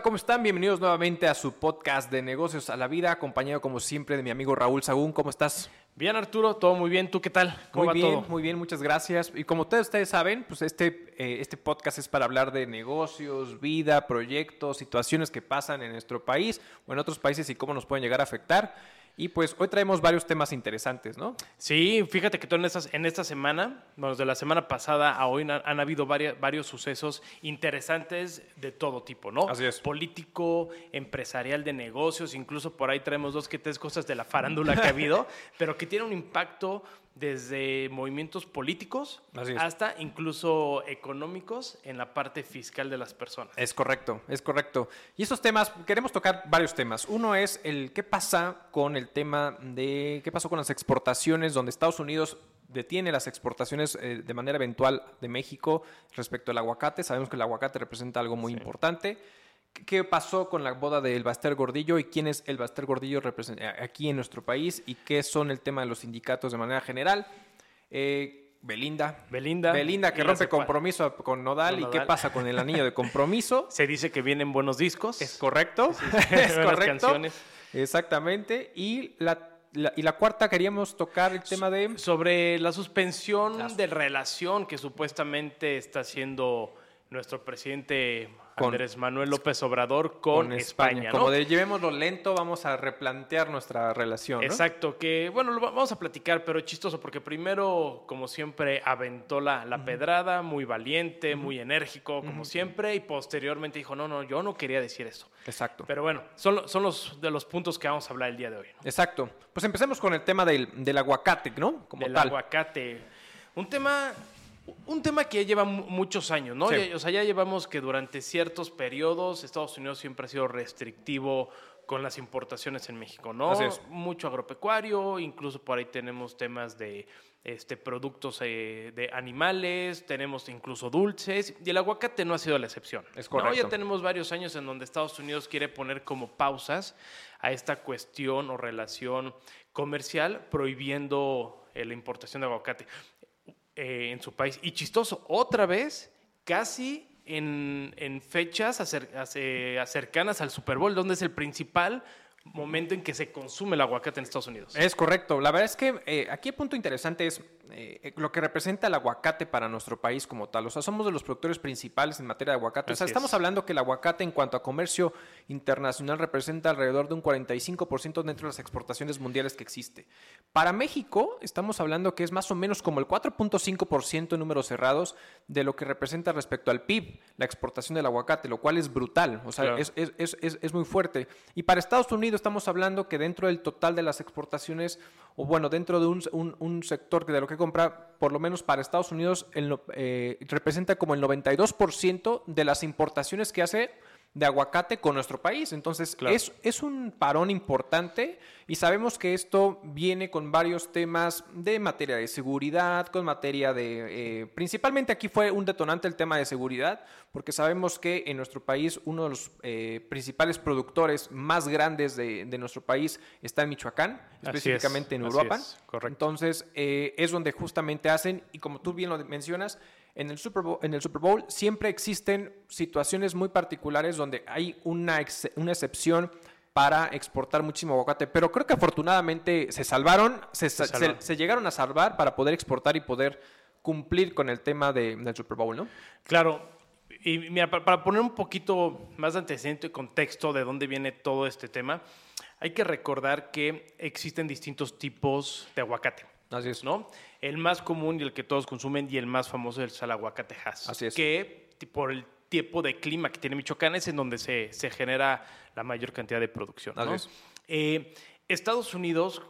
Hola, ¿cómo están? Bienvenidos nuevamente a su podcast de negocios a la vida, acompañado como siempre de mi amigo Raúl Sagún. ¿Cómo estás? Bien, Arturo, todo muy bien. ¿Tú qué tal? ¿Cómo muy bien, muy bien, muchas gracias. Y como ustedes, ustedes saben, pues este, eh, este podcast es para hablar de negocios, vida, proyectos, situaciones que pasan en nuestro país o en otros países y cómo nos pueden llegar a afectar. Y pues hoy traemos varios temas interesantes, ¿no? Sí, fíjate que tú en, en esta semana, bueno, de la semana pasada a hoy han, habido varios, varios sucesos interesantes de todo tipo, ¿no? Así es. Político, empresarial, de negocios, incluso por ahí traemos dos que tres cosas de la farándula que ha habido, pero que tienen un impacto desde movimientos políticos hasta incluso económicos en la parte fiscal de las personas. Es correcto, es correcto. Y esos temas, queremos tocar varios temas. Uno es el qué pasa con el tema de qué pasó con las exportaciones, donde Estados Unidos detiene las exportaciones eh, de manera eventual de México respecto al aguacate. Sabemos que el aguacate representa algo muy importante. ¿Qué pasó con la boda del Baster Gordillo y quién es el Baster Gordillo aquí en nuestro país y qué son el tema de los sindicatos de manera general? Eh, Belinda. Belinda. Belinda que rompe compromiso con Nodal, y qué pasa con el anillo de compromiso. Se dice que vienen buenos discos. Es correcto. es correcto. Canciones. Exactamente. Y la y la cuarta queríamos tocar el tema de... Sobre la suspensión de relación que supuestamente está haciendo nuestro presidente Andrés Manuel López Obrador con, España. Como de llevémoslo lento, vamos a replantear nuestra relación. Exacto, que bueno, lo vamos a platicar, pero chistoso, porque primero, como siempre, aventó la, la pedrada, muy valiente, muy enérgico, como siempre, y posteriormente dijo, no, no, yo no quería decir eso. Exacto. Pero bueno, son, son los de los puntos que vamos a hablar el día de hoy. Exacto. Pues empecemos con el tema del, del aguacate, ¿no? Como del aguacate. Un tema un tema que ya lleva muchos años, ¿no? o sea, ya llevamos que durante ciertos periodos Estados Unidos siempre ha sido restrictivo con las importaciones en México, ¿no? Mucho agropecuario, incluso por ahí tenemos temas de este, productos eh, de animales, tenemos incluso dulces, y el aguacate no ha sido la excepción. Es correcto. Ya tenemos varios años en donde Estados Unidos quiere poner como pausas a esta cuestión o relación comercial prohibiendo eh, la importación de aguacate. Eh, en su país. Y chistoso, otra vez, casi en, en fechas cercanas al Super Bowl, donde es el principal momento en que se consume el aguacate en Estados Unidos. Es correcto. La verdad es que eh, aquí el punto interesante es eh, lo que representa el aguacate para nuestro país como tal. O sea, somos de los productores principales en materia de aguacate. o sea, estamos hablando que el aguacate en cuanto a comercio internacional representa alrededor de un 45% dentro de las exportaciones mundiales que existe. Para México estamos hablando que es más o menos como el 4.5% en números cerrados de lo que representa respecto al PIB la exportación del aguacate, lo cual es brutal. O sea, es, es, es, es muy fuerte. Y para Estados Unidos estamos hablando que dentro del total de las exportaciones, o bueno, dentro de un, un, sector que de lo que compra, por lo menos para Estados Unidos, eh, representa como el 92% de las importaciones que hace de aguacate con nuestro país. Entonces, es, es un parón importante y sabemos que esto viene con varios temas de materia de seguridad, con materia de... Eh, principalmente aquí fue un detonante el tema de seguridad, porque sabemos que en nuestro país uno de los eh, principales productores más grandes de, nuestro país está en Michoacán, específicamente en Europa. Entonces, eh, es donde justamente hacen, y como tú bien lo mencionas, en el, Super Bowl, en el Super Bowl siempre existen situaciones muy particulares donde hay una, una excepción para exportar muchísimo aguacate, pero creo que afortunadamente se salvaron, se, llegaron a salvar para poder exportar y poder cumplir con el tema de, del Super Bowl, ¿no? Claro, y mira, para, poner un poquito más de antecedente y contexto de dónde viene todo este tema, hay que recordar que existen distintos tipos de aguacate. Así es. ¿no? El más común y el que todos consumen y el más famoso es el aguacate Así es. Que por el tipo de clima que tiene Michoacán es en donde se, se genera la mayor cantidad de producción. Así es. Eh, Estados Unidos,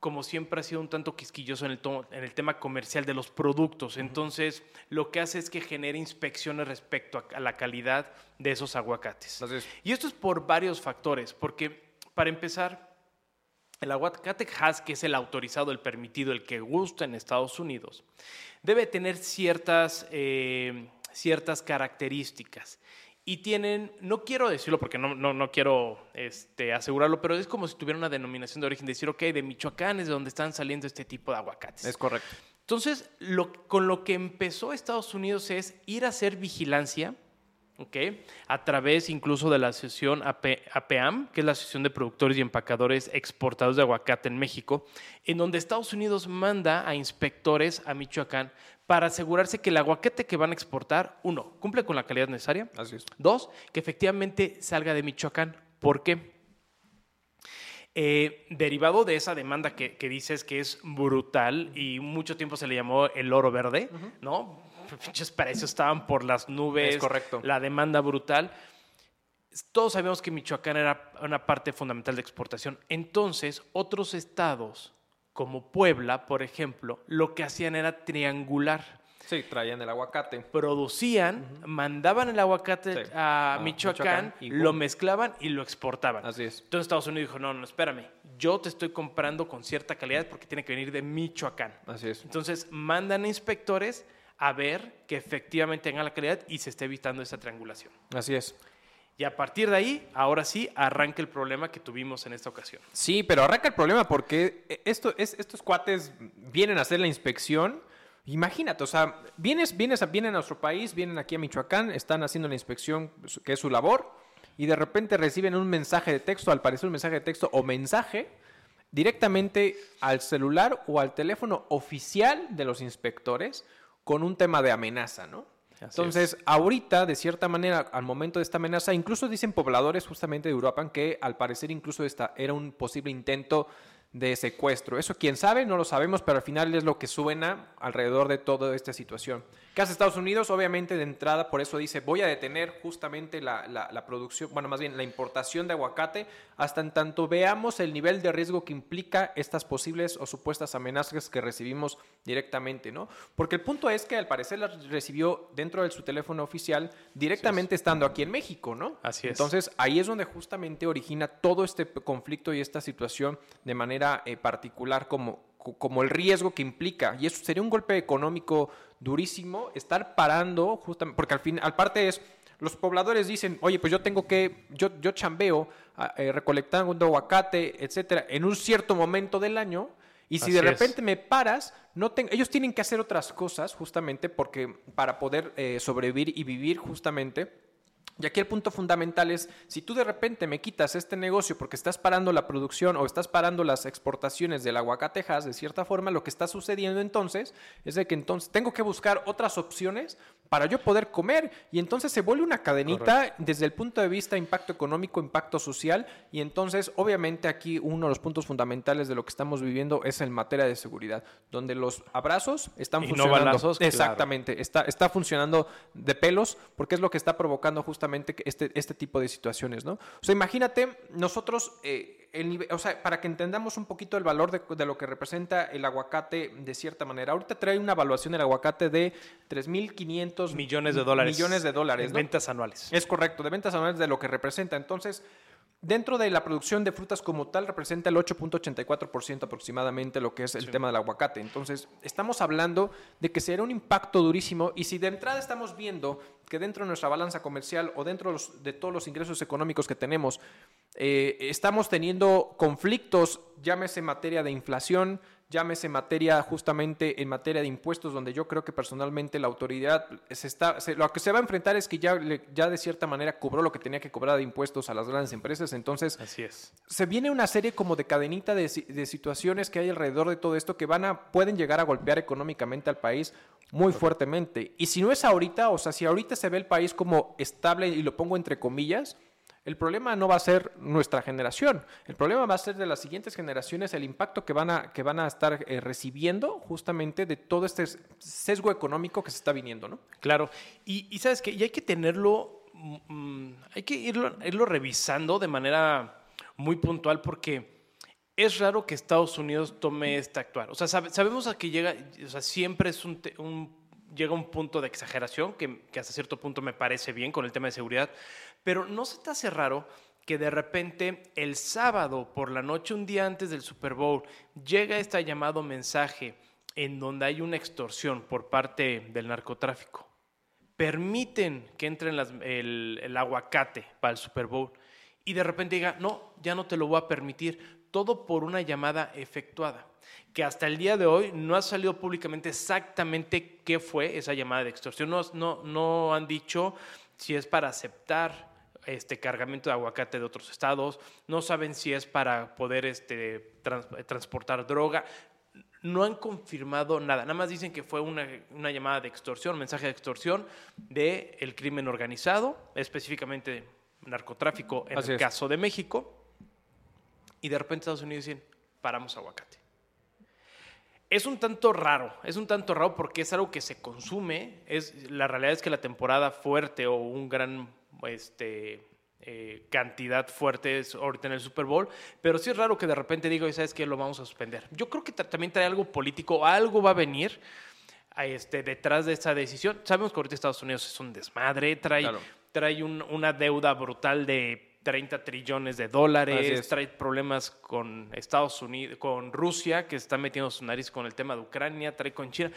como siempre, ha sido un tanto quisquilloso en el, en el tema comercial de los productos. Entonces, lo que hace es que genera inspecciones respecto a, la calidad de esos aguacates. Así es. Y esto es por varios factores, porque para empezar, el aguacate Hass, que es el autorizado, el permitido, el que gusta en Estados Unidos, debe tener ciertas, eh, ciertas características. Y tienen, no quiero decirlo porque no, no, no quiero este, asegurarlo, pero es como si tuviera una denominación de origen, decir, ok, de Michoacán es de donde están saliendo este tipo de aguacates. Es correcto. Entonces, lo, con lo que empezó Estados Unidos es ir a hacer vigilancia a través incluso de la asociación APAM, que es la Asociación de Productores y Empacadores Exportadores de Aguacate en México, en donde Estados Unidos manda a inspectores a Michoacán para asegurarse que el aguacate que van a exportar, uno, cumple con la calidad necesaria. Así es. Dos, que efectivamente salga de Michoacán. ¿Por qué? Eh, derivado de esa demanda que, dices que es brutal y mucho tiempo se le llamó el oro verde, ¿no? Pinches precios estaban por las nubes. Es correcto. La demanda brutal. Todos sabemos que Michoacán era una parte fundamental de exportación. Entonces, otros estados, como Puebla, por ejemplo, lo que hacían era triangular Sí, traían el aguacate. Producían, mandaban el aguacate a, Michoacán, lo mezclaban y lo exportaban. Así es. Entonces Estados Unidos dijo, no, no, espérame, yo te estoy comprando con cierta calidad porque tiene que venir de Michoacán. Así es. Entonces mandan inspectores a ver que efectivamente tenga la calidad y se esté evitando esa triangulación. Así es. Y a partir de ahí, ahora sí, arranca el problema que tuvimos en esta ocasión. Sí, pero arranca el problema porque esto, es, estos cuates vienen a hacer la inspección Imagínate, o sea, vienes, vienes, vienen a nuestro país, vienen aquí a Michoacán, están haciendo la inspección, que es su labor, y de repente reciben un mensaje de texto, al parecer un mensaje de texto o mensaje, directamente al celular o al teléfono oficial de los inspectores con un tema de amenaza, ¿no? Entonces, ahorita, de cierta manera, al momento de esta amenaza, incluso dicen pobladores justamente de Europa que al parecer incluso esta era un posible intento de secuestro. Eso quién sabe, no lo sabemos, pero al final es lo que suena alrededor de toda esta situación. ¿Qué hace Estados Unidos? Obviamente de entrada, por eso dice, voy a detener justamente la, la, producción, bueno, más bien la importación de aguacate, hasta en tanto veamos el nivel de riesgo que implica estas posibles o supuestas amenazas que recibimos directamente, ¿no? Porque el punto es que al parecer las recibió dentro de su teléfono oficial directamente estando aquí en México, ¿no? Así es. Entonces ahí es donde justamente origina todo este conflicto y esta situación de manera eh, particular como, como el riesgo que implica. Y eso sería un golpe económico durísimo, estar parando, justamente, porque al fin, al parte es, los pobladores dicen, oye, pues yo tengo que, yo, yo chambeo ah, eh, recolectando aguacate, etcétera, en un cierto momento del año, y si de repente me paras, no ellos tienen que hacer otras cosas justamente porque para poder eh, sobrevivir y vivir justamente y aquí el punto fundamental es, si tú de repente me quitas este negocio porque estás parando la producción o estás parando las exportaciones del aguacatejas, de cierta forma lo que está sucediendo entonces es de que entonces tengo que buscar otras opciones para yo poder comer. Y entonces se vuelve una cadenita desde el punto de vista impacto económico, impacto social. Y entonces obviamente aquí uno de los puntos fundamentales de lo que estamos viviendo es en materia de seguridad, donde los abrazos están funcionando. exactamente, está, está funcionando de pelos porque es lo que está provocando justamente este, este tipo de situaciones, ¿no? O sea, imagínate, nosotros, eh, el o sea, para que entendamos un poquito el valor de, lo que representa el aguacate de cierta manera. Ahorita trae una evaluación del aguacate de 3.500 millones de dólares. Millones de dólares. ventas anuales. Es correcto, de ventas anuales de lo que representa. Entonces, Dentro de la producción de frutas como tal representa el 8.84% aproximadamente lo que es el tema del aguacate. Entonces, estamos hablando de que será un impacto durísimo y si de entrada estamos viendo que dentro de nuestra balanza comercial o dentro de todos los ingresos económicos que tenemos, eh, estamos teniendo conflictos, llámese materia de inflación, llámese materia justamente en materia de impuestos, donde yo creo que personalmente la autoridad se está, lo que se va a enfrentar es que ya, ya de cierta manera cobró lo que tenía que cobrar de impuestos a las grandes empresas, entonces Así es. se viene una serie como de cadenita de, de, situaciones que hay alrededor de todo esto que van a, pueden llegar a golpear económicamente al país muy fuertemente. Y si no es ahorita, o sea, si ahorita se ve el país como estable y lo pongo entre comillas, el problema no va a ser nuestra generación, el problema va a ser de las siguientes generaciones, el impacto que van a, que van a estar eh, recibiendo justamente de todo este sesgo económico que se está viniendo, ¿no? Claro, y, sabes que hay que tenerlo, mm, mm, hay que irlo, irlo revisando de manera muy puntual porque es raro que Estados Unidos tome este actuar. O sea, sabemos que llega, o sea, siempre es un, llega un punto de exageración que, hasta cierto punto me parece bien con el tema de seguridad, pero ¿no se te hace raro que de repente el sábado por la noche, un día antes del Super Bowl, llega este llamado mensaje en donde hay una extorsión por parte del narcotráfico? Permiten que entre el, el aguacate para el Super Bowl y de repente diga, no, ya no te lo voy a permitir, todo por una llamada efectuada que hasta el día de hoy no ha salido públicamente exactamente qué fue esa llamada de extorsión. No, no, no han dicho si es para aceptar este cargamento de aguacate de otros estados, no saben si es para poder este, transportar droga. No han confirmado nada, nada más dicen que fue una, llamada de extorsión, mensaje de extorsión del el crimen organizado, específicamente narcotráfico en el caso de México, y de repente Estados Unidos dicen, paramos aguacate. Es un tanto raro, es un tanto raro porque es algo que se consume. Es, la realidad es que la temporada fuerte o un gran este, eh, cantidad fuerte es ahorita en el Super Bowl, pero sí es raro que de repente diga, ¿sabes qué? Lo vamos a suspender. Yo creo que también trae algo político, algo va a venir a este, detrás de esa decisión. Sabemos que ahorita Estados Unidos es un desmadre, trae, trae una deuda brutal de 30 trillones de dólares, trae problemas con Estados Unidos, con Rusia, que está metiendo su nariz con el tema de Ucrania, trae con China.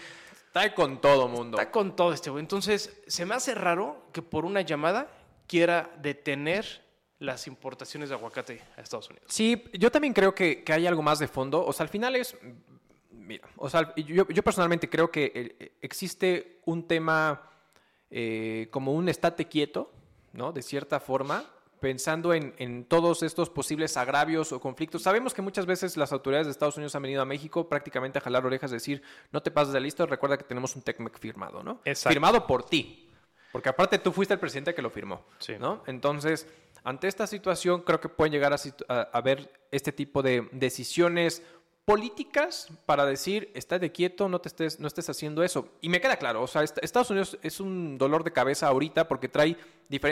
Está con todo mundo. Está con todo este güey. Entonces, se me hace raro que por una llamada quiera detener las importaciones de aguacate a Estados Unidos. Sí, yo también creo que, hay algo más de fondo. O sea, al final es. Mira, o sea, yo, personalmente creo que eh, existe un tema eh, como un estate quieto, ¿no? De cierta forma, pensando en, todos estos posibles agravios o conflictos. Sabemos que muchas veces las autoridades de Estados Unidos han venido a México prácticamente a jalar orejas, decir, no te pases de listo, recuerda que tenemos un TECMEC firmado, ¿no? Firmado por ti. Porque aparte tú fuiste el presidente que lo firmó, ¿no? Entonces, ante esta situación creo que pueden llegar a, a, a ver este tipo de decisiones políticas para decir, estate quieto, no, te estés, no estés haciendo eso. Y me queda claro, o sea, Estados Unidos es un dolor de cabeza ahorita porque trae,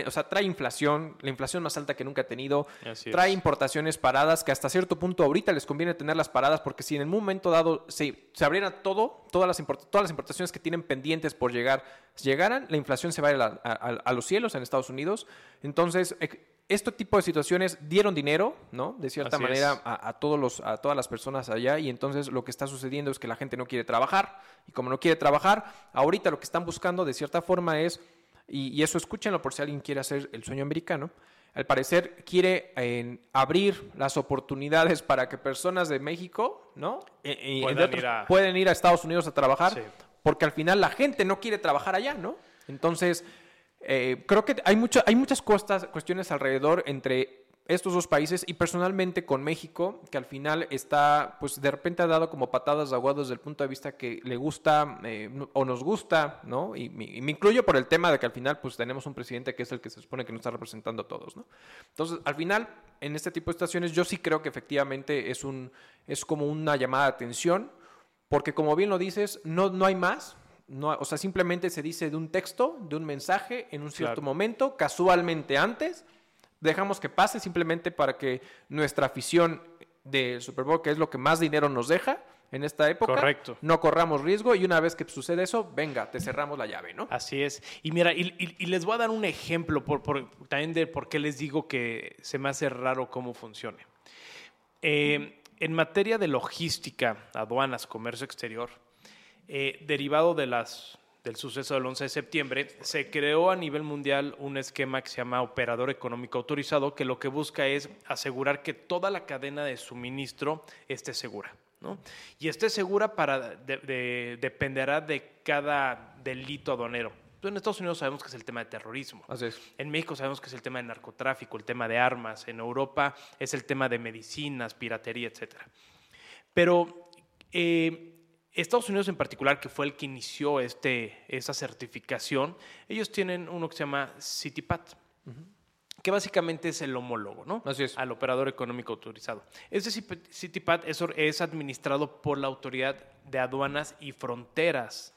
o sea, trae inflación, la inflación más alta que nunca ha tenido, trae importaciones paradas que hasta cierto punto ahorita les conviene tenerlas paradas porque si en el momento dado se, se abriera todo, todas las, todas las importaciones que tienen pendientes por llegar, llegaran, la inflación se va a, a, a los cielos en Estados Unidos. Entonces, este tipo de situaciones dieron dinero, ¿no? De cierta manera a, todos los, a todas las personas allá y entonces lo que está sucediendo es que la gente no quiere trabajar y como no quiere trabajar, ahorita lo que están buscando de cierta forma es, y, eso escúchenlo por si alguien quiere hacer el sueño americano, al parecer quiere abrir las oportunidades para que personas de México, ¿no? E, e, pueden, ir a... pueden, ir a... Estados Unidos a trabajar, porque al final la gente no quiere trabajar allá, ¿no? Entonces eh, creo que hay, mucho, hay muchas cuestiones alrededor entre estos dos países y personalmente con México, que al final está, pues de repente ha dado como patadas de agua desde el punto de vista que le gusta eh, o nos gusta, ¿no? Y, me incluyo por el tema de que al final pues tenemos un presidente que es el que se supone que nos está representando a todos, ¿no? Entonces, al final, en este tipo de situaciones yo sí creo que efectivamente es, un, es como una llamada de atención, porque como bien lo dices, no, no hay más, no, o sea, simplemente se dice de un texto, de un mensaje en un cierto momento, casualmente antes. Dejamos que pase simplemente para que nuestra afición del Super Bowl, que es lo que más dinero nos deja en esta época, Correcto. no corramos riesgo y una vez que sucede eso, venga, te cerramos la llave, ¿no? Así es. Y mira, y, les voy a dar un ejemplo por, también de por qué les digo que se me hace raro cómo funcione. Eh, en materia de logística, aduanas, comercio exterior, eh, derivado de las, del suceso del 11 de septiembre, se creó a nivel mundial un esquema que se llama Operador Económico Autorizado, que lo que busca es asegurar que toda la cadena de suministro esté segura. ¿no? Y esté segura para dependerá de cada delito aduanero. En Estados Unidos sabemos que es el tema de terrorismo. En México sabemos que es el tema de narcotráfico, el tema de armas. En Europa es el tema de medicinas, piratería, etc. Pero eh, Estados Unidos en particular, que fue el que inició este, esa certificación, ellos tienen uno que se llama CityPat, que básicamente es el homólogo, ¿no? Así es. Al operador económico autorizado. Este CityPat es, es administrado por la Autoridad de Aduanas y Fronteras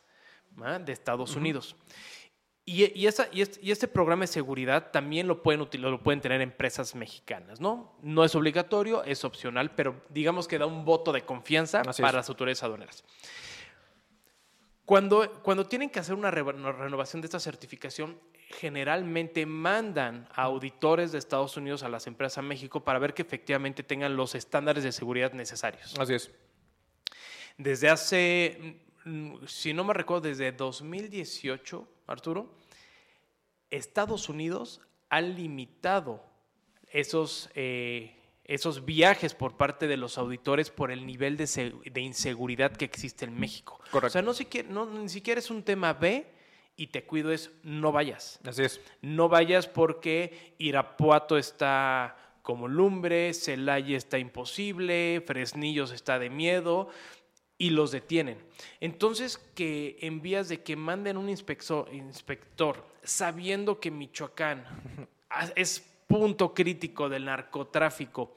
de Estados Unidos. Y, y, este, programa de seguridad también lo pueden, lo pueden tener empresas mexicanas, ¿no? No es obligatorio, es opcional, pero digamos que da un voto de confianza para las autoridades aduaneras. Cuando, cuando tienen que hacer una renovación de esta certificación, generalmente mandan a auditores de Estados Unidos a las empresas a México para ver que efectivamente tengan los estándares de seguridad necesarios. Así es. Desde hace, mm, si no me recuerdo, desde 2018 Arturo, Estados Unidos ha limitado esos, eh, esos viajes por parte de los auditores por el nivel de, inseguridad que existe en México. Correcto. O sea, no, ni siquiera es un tema B y te cuido es no vayas. Así es. No vayas porque Irapuato está como lumbre, Celaya está imposible, Fresnillos está de miedo y los detienen. Entonces, que envías de que manden un inspector, inspector sabiendo que Michoacán es punto crítico del narcotráfico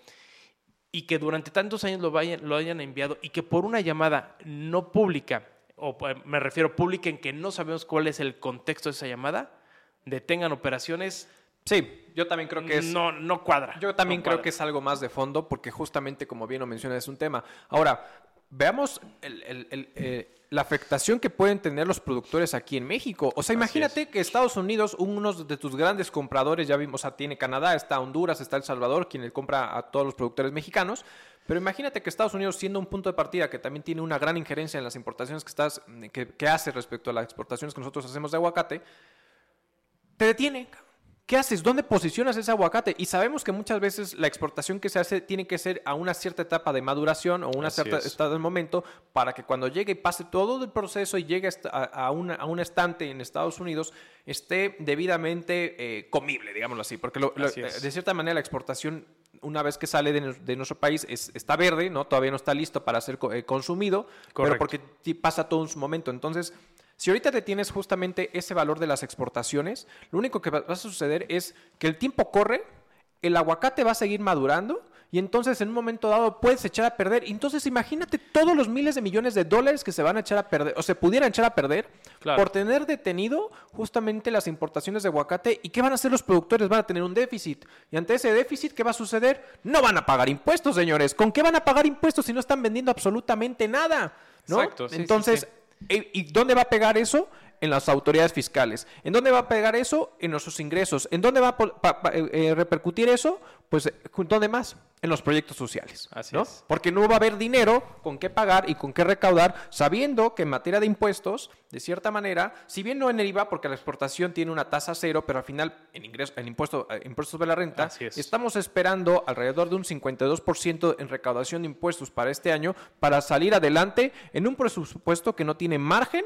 y que durante tantos años lo, vayan, lo hayan enviado y que por una llamada no pública, o eh, me refiero pública en que no sabemos cuál es el contexto de esa llamada, detengan operaciones. Sí, yo también creo que es... No, no cuadra. Yo también creo que es algo más de fondo porque justamente, como bien lo mencionas, es un tema. Ahora, veamos eh, la afectación que pueden tener los productores aquí en México. O sea, imagínate que Estados Unidos, uno de tus grandes compradores, ya vimos, o sea, tiene Canadá, está Honduras, está El Salvador, quien le compra a todos los productores mexicanos. Pero imagínate que Estados Unidos, siendo un punto de partida que también tiene una gran injerencia en las importaciones que, estás, que, que hace respecto a las exportaciones que nosotros hacemos de aguacate, te detiene. ¿Qué haces? ¿Dónde posicionas ese aguacate? Y sabemos que muchas veces la exportación que se hace tiene que ser a una cierta etapa de maduración o una cierta estado del momento para que cuando llegue y pase todo el proceso y llegue a, una, un estante en Estados Unidos esté debidamente eh, comible, digámoslo así. Porque de cierta manera la exportación una vez que sale de, nuestro país está verde, ¿no? Todavía no está listo para ser eh, consumido, pero porque pasa todo en su momento. Entonces, si ahorita te tienes justamente ese valor de las exportaciones, lo único que va a suceder es que el tiempo corre, el aguacate va a seguir madurando y entonces en un momento dado puedes echar a perder. Entonces imagínate todos los miles de millones de dólares que se van a echar a perder o se pudieran echar a perder por tener detenido justamente las importaciones de aguacate. ¿Y qué van a hacer los productores? Van a tener un déficit. Y ante ese déficit, ¿qué va a suceder? No van a pagar impuestos, señores. ¿Con qué van a pagar impuestos si no están vendiendo absolutamente nada? ¿no? Exacto, entonces... ¿Y dónde va a pegar eso? En las autoridades fiscales. ¿En dónde va a pegar eso? En nuestros ingresos. ¿En dónde va a eh, eh, repercutir eso? Pues, ¿dónde más? En los proyectos sociales. Así es. Porque no va a haber dinero con qué pagar y con qué recaudar, sabiendo que en materia de impuestos, de cierta manera, si bien no en el IVA, porque la exportación tiene una tasa cero, pero al final en, ingreso, en impuesto, eh, impuestos de la renta, estamos esperando alrededor de un 52% en recaudación de impuestos para este año para salir adelante en un presupuesto que no tiene margen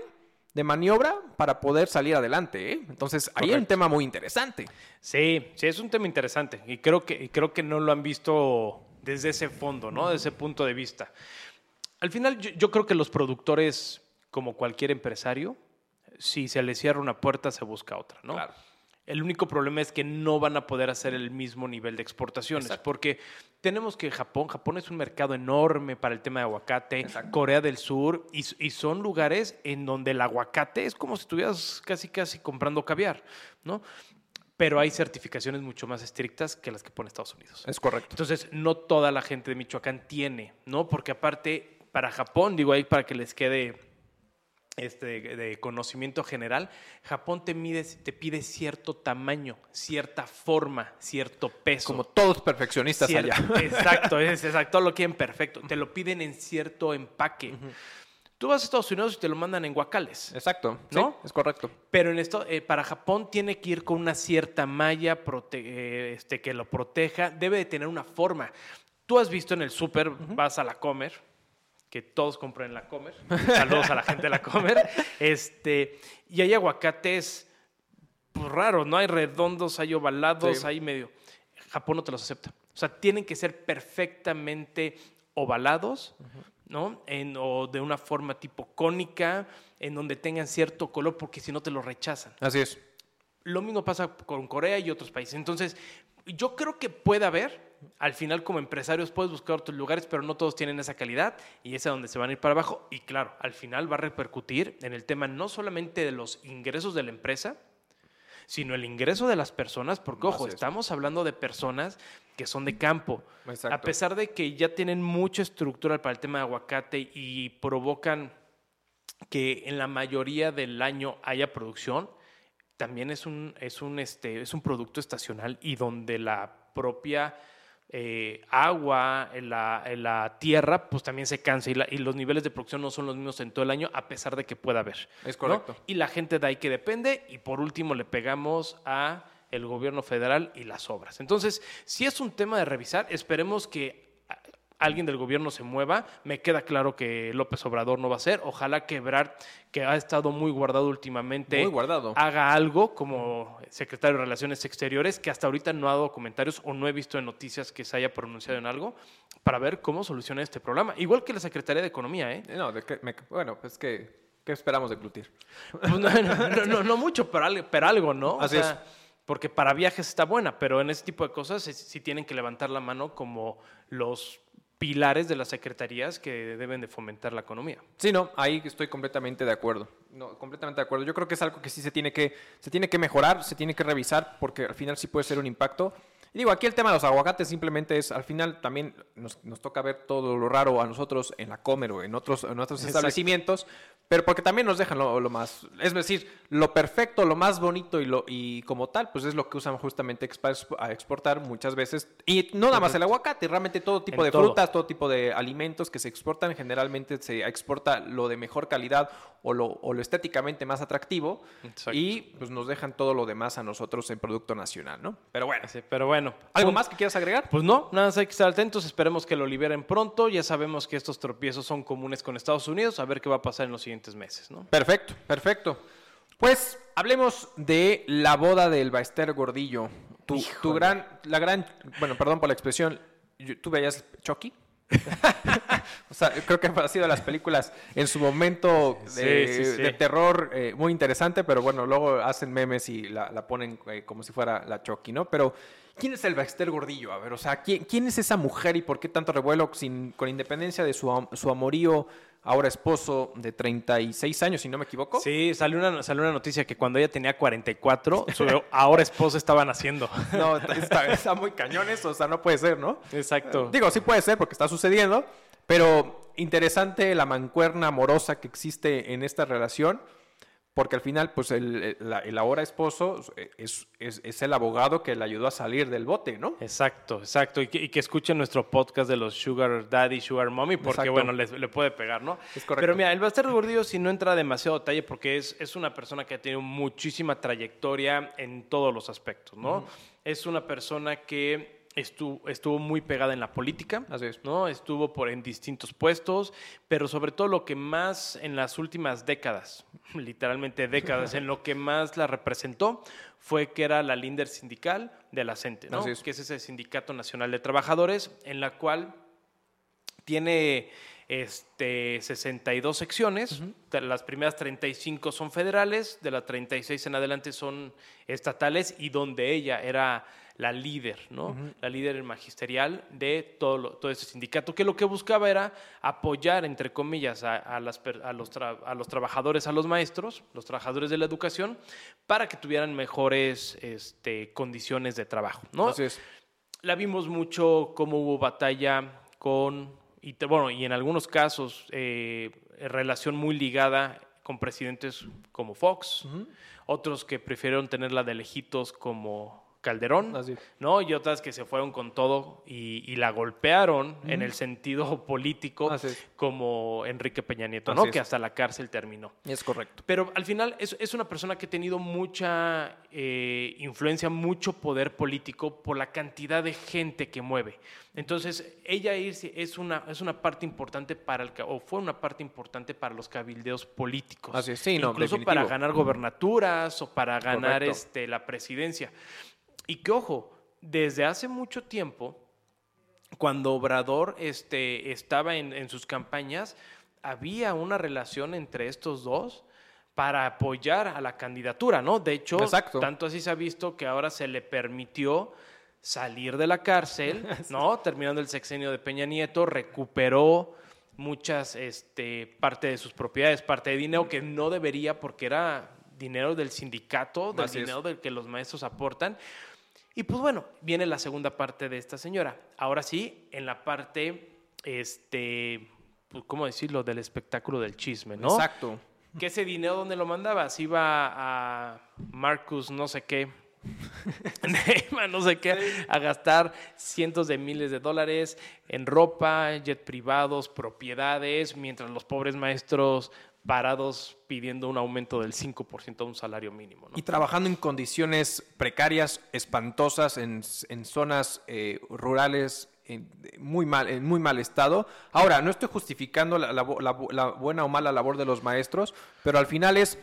de maniobra para poder salir adelante. ¿eh? Entonces, ahí hay un tema muy interesante. Sí, sí, es un tema interesante y creo que, creo que no lo han visto desde ese fondo, ¿no? Desde ese punto de vista. Al final, yo, creo que los productores, como cualquier empresario, si se les cierra una puerta, se busca otra, ¿no? Claro. El único problema es que no van a poder hacer el mismo nivel de exportaciones, porque tenemos que Japón, Japón es un mercado enorme para el tema de aguacate, Corea del Sur, y, son lugares en donde el aguacate es como si estuvieras casi casi comprando caviar, ¿no? Pero hay certificaciones mucho más estrictas que las que pone Estados Unidos. Es correcto. Entonces, no toda la gente de Michoacán tiene, ¿no? Porque aparte, para Japón, digo ahí para que les quede este, de conocimiento general, Japón te, mide, te pide cierto tamaño, cierta forma, cierto peso. Como todos perfeccionistas allá. Exacto, es exacto, lo quieren perfecto. Te lo piden en cierto empaque. Tú vas a Estados Unidos y te lo mandan en guacales. Exacto, ¿no? es correcto. Pero en esto, eh, para Japón tiene que ir con una cierta malla eh, este, que lo proteja, debe de tener una forma. Tú has visto en el súper, vas a la comer, que todos compren la Comer. Saludos a la gente de la Comer. Este, y hay aguacates pues, raros, ¿no? Hay redondos, hay ovalados, hay medio. Japón no te los acepta. O sea, tienen que ser perfectamente ovalados, ¿no? En, o de una forma tipo cónica, en donde tengan cierto color, porque si no te lo rechazan. Así es. Lo mismo pasa con Corea y otros países. Entonces, yo creo que puede haber, al final como empresarios puedes buscar otros lugares, pero no todos tienen esa calidad y es a donde se van a ir para abajo. Y claro, al final va a repercutir en el tema no solamente de los ingresos de la empresa, sino el ingreso de las personas, porque ojo, estamos hablando de personas que son de campo. A pesar de que ya tienen mucha estructura para el tema de aguacate y provocan que en la mayoría del año haya producción, también es un, es un, este, es un producto estacional y donde la propia eh, agua, en la, la, tierra, pues también se cansa y, los niveles de producción no son los mismos en todo el año, a pesar de que pueda haber. Es correcto. Y la gente de ahí que depende, y por último le pegamos a el gobierno federal y las obras. Entonces, si es un tema de revisar, esperemos que alguien del gobierno se mueva. Me queda claro que López Obrador no va a ser. Ojalá que Ebrard, que ha estado muy guardado últimamente, muy guardado. haga algo como secretario de Relaciones Exteriores, que hasta ahorita no ha dado comentarios o no he visto en noticias que se haya pronunciado en algo, para ver cómo soluciona este problema. Igual que la Secretaría de Economía, ¿eh? No, bueno, pues que... ¿Qué esperamos de Clutir? Pues no, no, mucho, pero, algo, ¿no? Así es porque para viajes está buena, pero en ese tipo de cosas sí tienen que levantar la mano como los pilares de las secretarías que deben de fomentar la economía. Sí, no, ahí estoy completamente de acuerdo. No, completamente de acuerdo. Yo creo que es algo que sí se tiene que, se tiene que mejorar, se tiene que revisar, porque al final sí puede ser un impacto. Y digo, aquí el tema de los aguacates simplemente es, al final también nos, toca ver todo lo raro a nosotros en la Comer o en otros, en otros establecimientos, pero porque también nos dejan lo, más, es decir, lo perfecto, lo más bonito y, lo, y como tal, pues es lo que usan justamente a exportar muchas veces. Y no nada más el aguacate, realmente todo tipo de frutas, todo tipo de alimentos que se exportan, generalmente se exporta lo de mejor calidad o lo, o lo estéticamente más atractivo y pues nos dejan todo lo demás a nosotros en producto nacional, ¿no? Pero bueno. pero bueno. ¿Algo más que quieras agregar? Pues no, nada más hay que estar atentos, esperemos que lo liberen pronto, ya sabemos que estos tropiezos son comunes con Estados Unidos, a ver qué va a pasar en los siguientes meses. ¿no? Perfecto, perfecto. Pues hablemos de la boda del Baester Gordillo. Tu, tu, gran, la gran, bueno, perdón por la expresión, ¿tú veías Chucky? o sea, creo que ha sido las películas en su momento de, terror eh, muy interesante, pero bueno, luego hacen memes y la, ponen eh, como si fuera la Chucky, ¿no? Pero, ¿quién es el Baxter Gordillo? A ver, o sea, ¿quién, quién es esa mujer y por qué tanto revuelo sin, con independencia de su, su amorío ahora esposo de 36 años, si no me equivoco. Sí, salió una, salió una noticia que cuando ella tenía 44, su ahora esposo estaba naciendo. No, está, muy cañones, o sea, no puede ser, ¿no? Exacto. Digo, sí puede ser porque está sucediendo, pero interesante la mancuerna amorosa que existe en esta relación porque al final, pues el, el, ahora esposo es, es, el abogado que le ayudó a salir del bote, ¿no? Exacto, exacto. Y que, y que escuchen nuestro podcast de los Sugar Daddy, Sugar Mommy, porque bueno, le, le, puede pegar, ¿no? Es correcto. Pero mira, el Bastardo Gordillo si no entra demasiado detalle porque es, es una persona que ha tenido muchísima trayectoria en todos los aspectos, ¿no? Es una persona que Estuvo, estuvo, muy pegada en la política, ¿no? Estuvo por en distintos puestos, pero sobre todo lo que más en las últimas décadas, literalmente décadas, en lo que más la representó fue que era la líder sindical de la CENTE, ¿no? Que es ese Sindicato Nacional de Trabajadores, en la cual tiene este, 62 secciones. Las primeras 35 son federales, de las 36 en adelante son estatales y donde ella era la líder, ¿no? La líder magisterial de todo, todo ese sindicato, que lo que buscaba era apoyar, entre comillas, a, los, a los trabajadores, a los maestros, los trabajadores de la educación, para que tuvieran mejores este, condiciones de trabajo, ¿no? Así es. La vimos mucho cómo hubo batalla con, y bueno, y en algunos casos, eh, relación muy ligada con presidentes como Fox, otros que prefirieron tenerla de lejitos como Calderón, ¿no? Y otras que se fueron con todo y, la golpearon en el sentido político, como Enrique Peña Nieto, ¿no? Que hasta la cárcel terminó. Es correcto. Pero al final es, una persona que ha tenido mucha eh, influencia, mucho poder político por la cantidad de gente que mueve. Entonces, ella es una, es una parte importante para el, o fue una parte importante para los cabildeos políticos. Así sí, Incluso para ganar gobernaturas o para ganar este, la presidencia. Y que ojo, desde hace mucho tiempo, cuando Obrador este, estaba en, sus campañas, había una relación entre estos dos para apoyar a la candidatura, ¿no? De hecho, tanto así se ha visto que ahora se le permitió salir de la cárcel, ¿no? Terminando el sexenio de Peña Nieto, recuperó muchas, este, parte de sus propiedades, parte de dinero que no debería porque era dinero del sindicato, del dinero del que los maestros aportan. Y pues bueno, viene la segunda parte de esta señora. Ahora sí, en la parte, este, pues, ¿cómo decirlo? Del espectáculo del chisme, ¿no? Exacto. Que ese dinero, ¿dónde lo mandaba? Si iba a Marcus, no sé qué, no sé qué, a gastar cientos de miles de dólares en ropa, jet privados, propiedades, mientras los pobres maestros parados pidiendo un aumento del 5% a un salario mínimo. Y trabajando en condiciones precarias, espantosas, en, zonas eh, rurales muy, mal, en muy mal estado. Ahora, no estoy justificando la, buena o mala labor de los maestros, pero al final es...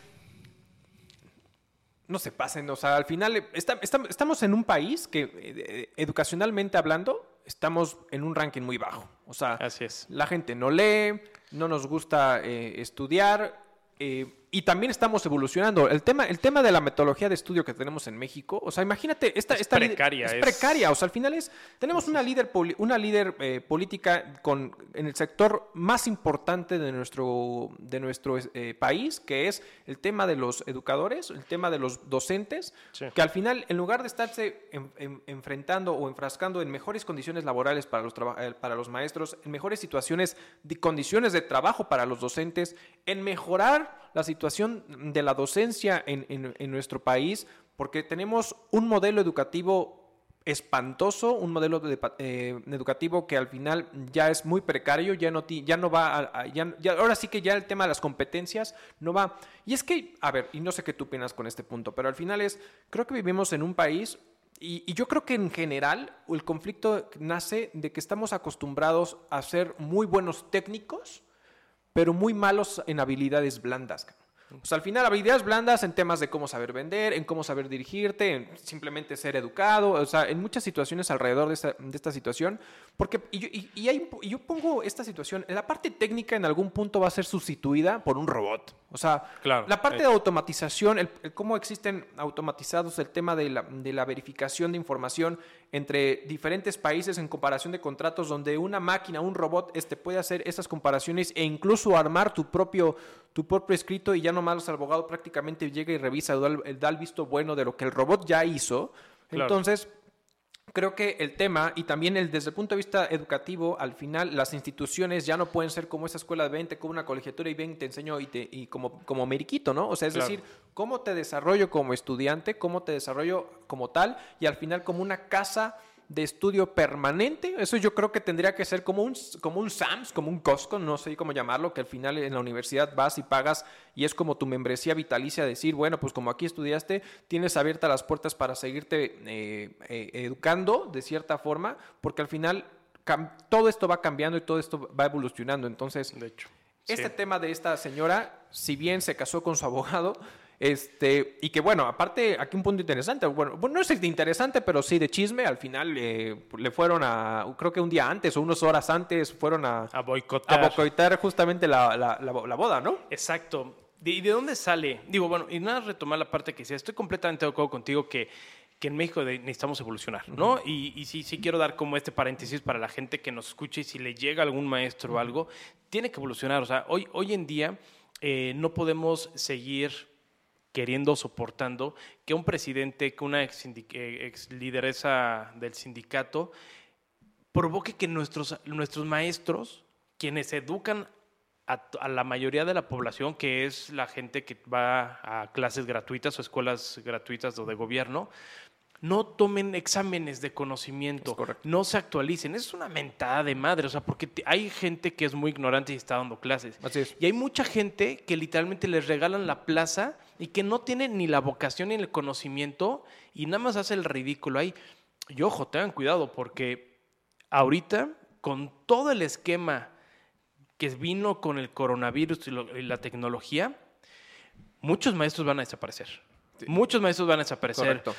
No se pasen, o sea, al final estamos en un país que educacionalmente hablando estamos en un ranking muy bajo. O sea, Así es. la gente no lee, no nos gusta estudiar, eh, y también estamos evolucionando. El tema, el tema de la metodología de estudio que tenemos en México, o sea, imagínate, esta, es precaria. Es, precaria, o sea, al final es, tenemos una líder, una líder eh, política con, en el sector más importante de nuestro, de nuestro eh, país, que es el tema de los educadores, el tema de los docentes, que al final, en lugar de estarse enfrentando o enfrascando en mejores condiciones laborales para los, para los maestros, en mejores situaciones, de condiciones de trabajo para los docentes, en mejorar la situación de la docencia en, nuestro país, porque tenemos un modelo educativo espantoso, un modelo eh, educativo que al final ya es muy precario, ya no, ya no va, ya, ahora sí que ya el tema de las competencias no va. Y es que, a ver, y no sé qué tú opinas con este punto, pero al final es, creo que vivimos en un país y, y, yo creo que en general el conflicto nace de que estamos acostumbrados a ser muy buenos técnicos, pero muy malos en habilidades blandas. Pues al final, habilidades blandas en temas de cómo saber vender, en cómo saber dirigirte, en simplemente ser educado, o sea, en muchas situaciones alrededor de esta, de esta situación. Porque, y, y, yo pongo esta situación, la parte técnica en algún punto va a ser sustituida por un robot. O sea, la parte de automatización, el, cómo existen automatizados el tema de la, de la verificación de información entre diferentes países en comparación de contratos donde una máquina, un robot, este, puede hacer esas comparaciones e incluso armar tu propio, tu propio escrito y ya nomás el abogado prácticamente llega y revisa, da el, da el visto bueno de lo que el robot ya hizo. Entonces, creo que el tema y también el, desde el punto de vista educativo, al final las instituciones ya no pueden ser como esa escuela de 20, como una colegiatura y ven, te enseño y, te, y como, como meriquito, ¿no? O sea, es decir, cómo te desarrollo como estudiante, cómo te desarrollo como tal y al final como una casa de estudio permanente. Eso yo creo que tendría que ser como un, como un SAMS, como un Costco, no sé cómo llamarlo, que al final en la universidad vas y pagas y es como tu membresía vitalicia, decir, bueno, pues como aquí estudiaste, tienes abiertas las puertas para seguirte eh, eh, educando de cierta forma, porque al final todo esto va cambiando y todo esto va evolucionando. Entonces, de hecho, este tema de esta señora, si bien se casó con su abogado, este, y que bueno, aparte, aquí un punto interesante, bueno, no es interesante, pero sí de chisme, al final eh, le fueron a, creo que un día antes o unas horas antes fueron a, a boicotar. A boicotar justamente la, la, la, boda, ¿no? Exacto. ¿Y de, dónde sale? Digo, bueno, y nada, retomar la parte que decía, estoy completamente de acuerdo contigo que que en México necesitamos evolucionar, ¿no? y, y, sí, sí quiero dar como este paréntesis para la gente que nos escuche y si le llega algún maestro o algo, tiene que evolucionar. O sea, hoy, hoy en día eh, no podemos seguir queriendo, soportando que un presidente, que una ex, eh, lideresa del sindicato, provoque que nuestros, nuestros maestros, quienes educan a, la mayoría de la población, que es la gente que va a clases gratuitas o escuelas gratuitas o de gobierno, no tomen exámenes de conocimiento, no se actualicen. Es una mentada de madre, o sea, porque hay gente que es muy ignorante y está dando clases. Y hay mucha gente que literalmente les regalan la plaza y que no tiene ni la vocación ni el conocimiento y nada más hace el ridículo ahí. Y ojo, tengan cuidado porque ahorita, con todo el esquema que vino con el coronavirus y, la tecnología, muchos maestros van a desaparecer. Muchos maestros van a desaparecer. Correcto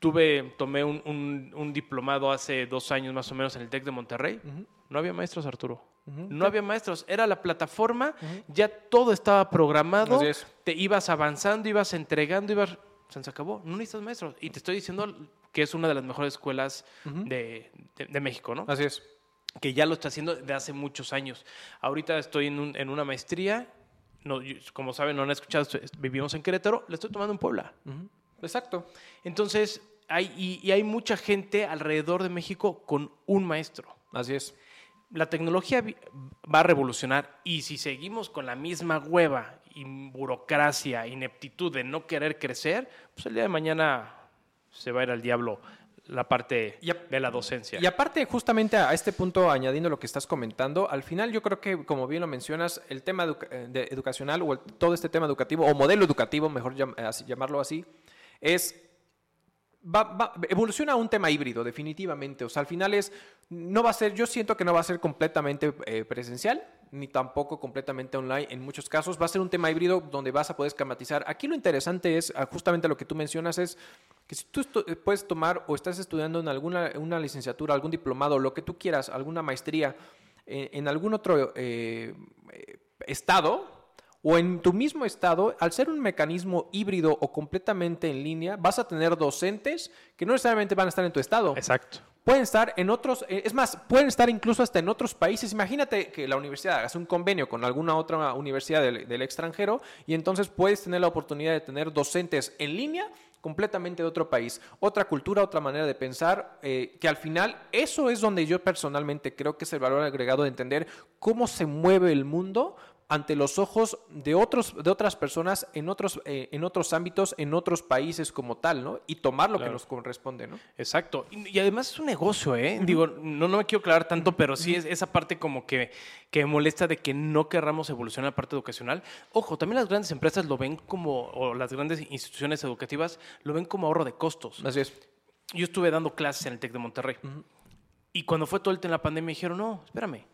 tuve, tomé un, diplomado hace dos años más o menos en el TEC de Monterrey. No había maestros, Arturo. No había maestros. Era la plataforma, ya todo estaba programado. Te ibas avanzando, ibas entregando, ibas. Se acabó. No necesitas maestros. Y te estoy diciendo que es una de las mejores escuelas de, México, ¿no? Así es. Que ya lo está haciendo de hace muchos años. Ahorita estoy en, en una maestría. No, como saben, no han escuchado, vivimos en Querétaro. Le estoy tomando en Puebla. Exacto. Entonces, hay, y, hay mucha gente alrededor de México con un maestro. Así es. La tecnología va a revolucionar y si seguimos con la misma hueva y burocracia, ineptitud de no querer crecer, pues el día de mañana se va a ir al diablo la parte de la docencia. Y aparte, justamente a este punto, añadiendo lo que estás comentando, al final yo creo que, como bien lo mencionas, el tema de educacional o todo este tema educativo, o modelo educativo, mejor llamarlo así, es evoluciona a un tema híbrido, definitivamente. O sea, al final es, no va a ser, yo siento que no va a ser completamente eh, presencial, ni tampoco completamente online en muchos casos. Va a ser un tema híbrido donde vas a poder esquematizar. Aquí lo interesante es, ah, justamente lo que tú mencionas, es que si tú eh, puedes tomar o estás estudiando en alguna una licenciatura, algún diplomado, lo que tú quieras, alguna maestría, en algún otro eh, estado, o en tu mismo estado, al ser un mecanismo híbrido o completamente en línea, vas a tener docentes que no necesariamente van a estar en tu estado. Exacto. Pueden estar en otros, eh, es más, pueden estar incluso hasta en otros países. Imagínate que la universidad hace un convenio con alguna otra universidad del, extranjero y entonces puedes tener la oportunidad de tener docentes en línea completamente de otro país, otra cultura, otra manera de pensar, eh, que al final eso es donde yo personalmente creo que es el valor agregado de entender cómo se mueve el mundo ante los ojos de, otros, de otras personas en otros, eh, en otros ámbitos, en otros países como tal, ¿no? Y tomar lo que nos corresponde, ¿no? Exacto. Y, además es un negocio, ¿eh? Digo, no, no me quiero aclarar tanto, pero sí es esa parte como que, que molesta de que no querramos evolucionar la parte educacional. Ojo, también las grandes empresas lo ven como, o las grandes instituciones educativas lo ven como ahorro de costos. Así es. Yo estuve dando clases en el TEC de Monterrey. Y cuando fue todo el tema de la pandemia, me dijeron, no, espérame,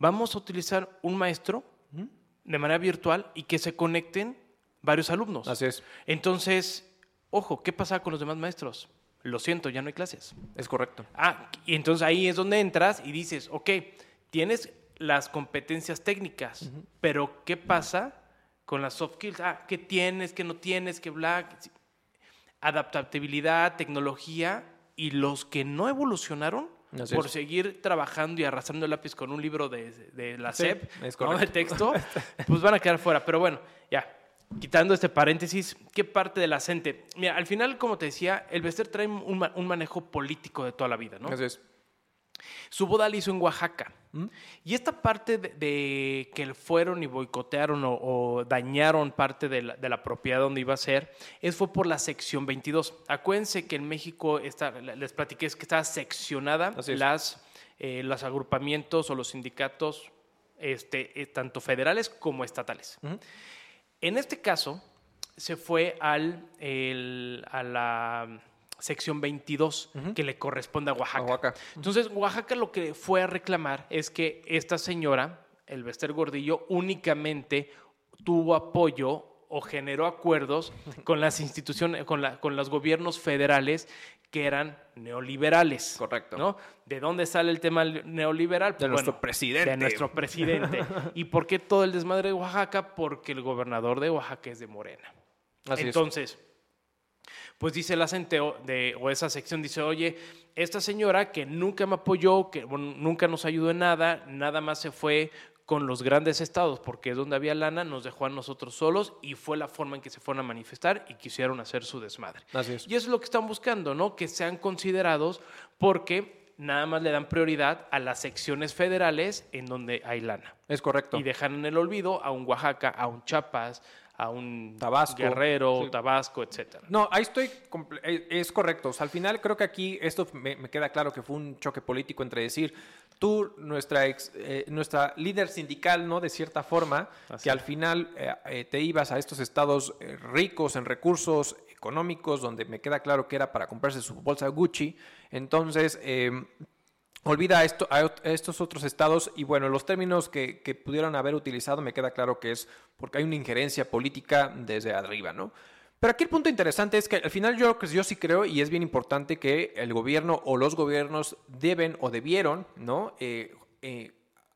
vamos a utilizar un maestro de manera virtual y que se conecten varios alumnos. Así es. Entonces, ojo, ¿qué pasa con los demás maestros? Lo siento, ya no hay clases. Es correcto. Ah, y entonces ahí es donde entras y dices, ok, tienes las competencias técnicas, pero ¿qué pasa con las soft skills? Ah, ¿qué tienes, qué no tienes, qué bla? Adaptabilidad, tecnología y los que no evolucionaron por seguir trabajando y arrastrando el lápiz con un libro de, la SEP, ¿no? de texto, pues van a quedar fuera. Pero bueno, ya, quitando este paréntesis, ¿qué parte de la CENTE? Mira, al final, como te decía, el Bester trae un, un manejo político de toda la vida, ¿no? Así es. Su boda la hizo en Oaxaca. ¿Mm? Y esta parte de, que fueron y boicotearon o, dañaron parte de la, propiedad donde iba a ser, es, fue por la sección 22. Acuérdense que en México, está, les platiqué, es que está seccionada las, eh, los agrupamientos o los sindicatos, este, eh, tanto federales como estatales. En este caso, se fue al, a la sección 22 que le corresponde a Oaxaca. Entonces, Oaxaca lo que fue a reclamar es que esta señora, el Bester Gordillo, únicamente tuvo apoyo o generó acuerdos con las instituciones, con, la, con los gobiernos federales que eran neoliberales. Correcto. ¿no? ¿De dónde sale el tema neoliberal? de nuestro presidente. De nuestro presidente. ¿Y por qué todo el desmadre de Oaxaca? Porque el gobernador de Oaxaca es de Morena. Entonces, pues dice la gente de, o esa sección, dice, oye, esta señora que nunca me apoyó, que nunca nos ayudó en nada, nada más se fue con los grandes estados, porque es donde había lana, nos dejó a nosotros solos y fue la forma en que se fueron a manifestar y quisieron hacer su desmadre. Así es. Y eso es lo que están buscando, ¿no? Que sean considerados porque nada más le dan prioridad a las secciones federales en donde hay lana. Es correcto. Y dejan en el olvido a un Oaxaca, a un Chiapas, a un Tabasco, Guerrero, Tabasco, etcétera. No, ahí estoy, eh, es correcto. al final creo que aquí esto me, queda claro que fue un choque político entre decir, tú, nuestra, ex, eh, nuestra líder sindical, ¿no? De cierta forma, que al final eh, te ibas a estos estados ricos en recursos económicos, donde me queda claro que era para comprarse su bolsa Gucci. Entonces, olvida esto, a estos otros estados y bueno, los términos que, que, pudieron haber utilizado me queda claro que es porque hay una injerencia política desde arriba, ¿no? Pero aquí el punto interesante es que al final yo, yo sí creo y es bien importante que el gobierno o los gobiernos deben o debieron, ¿no? Eh, eh,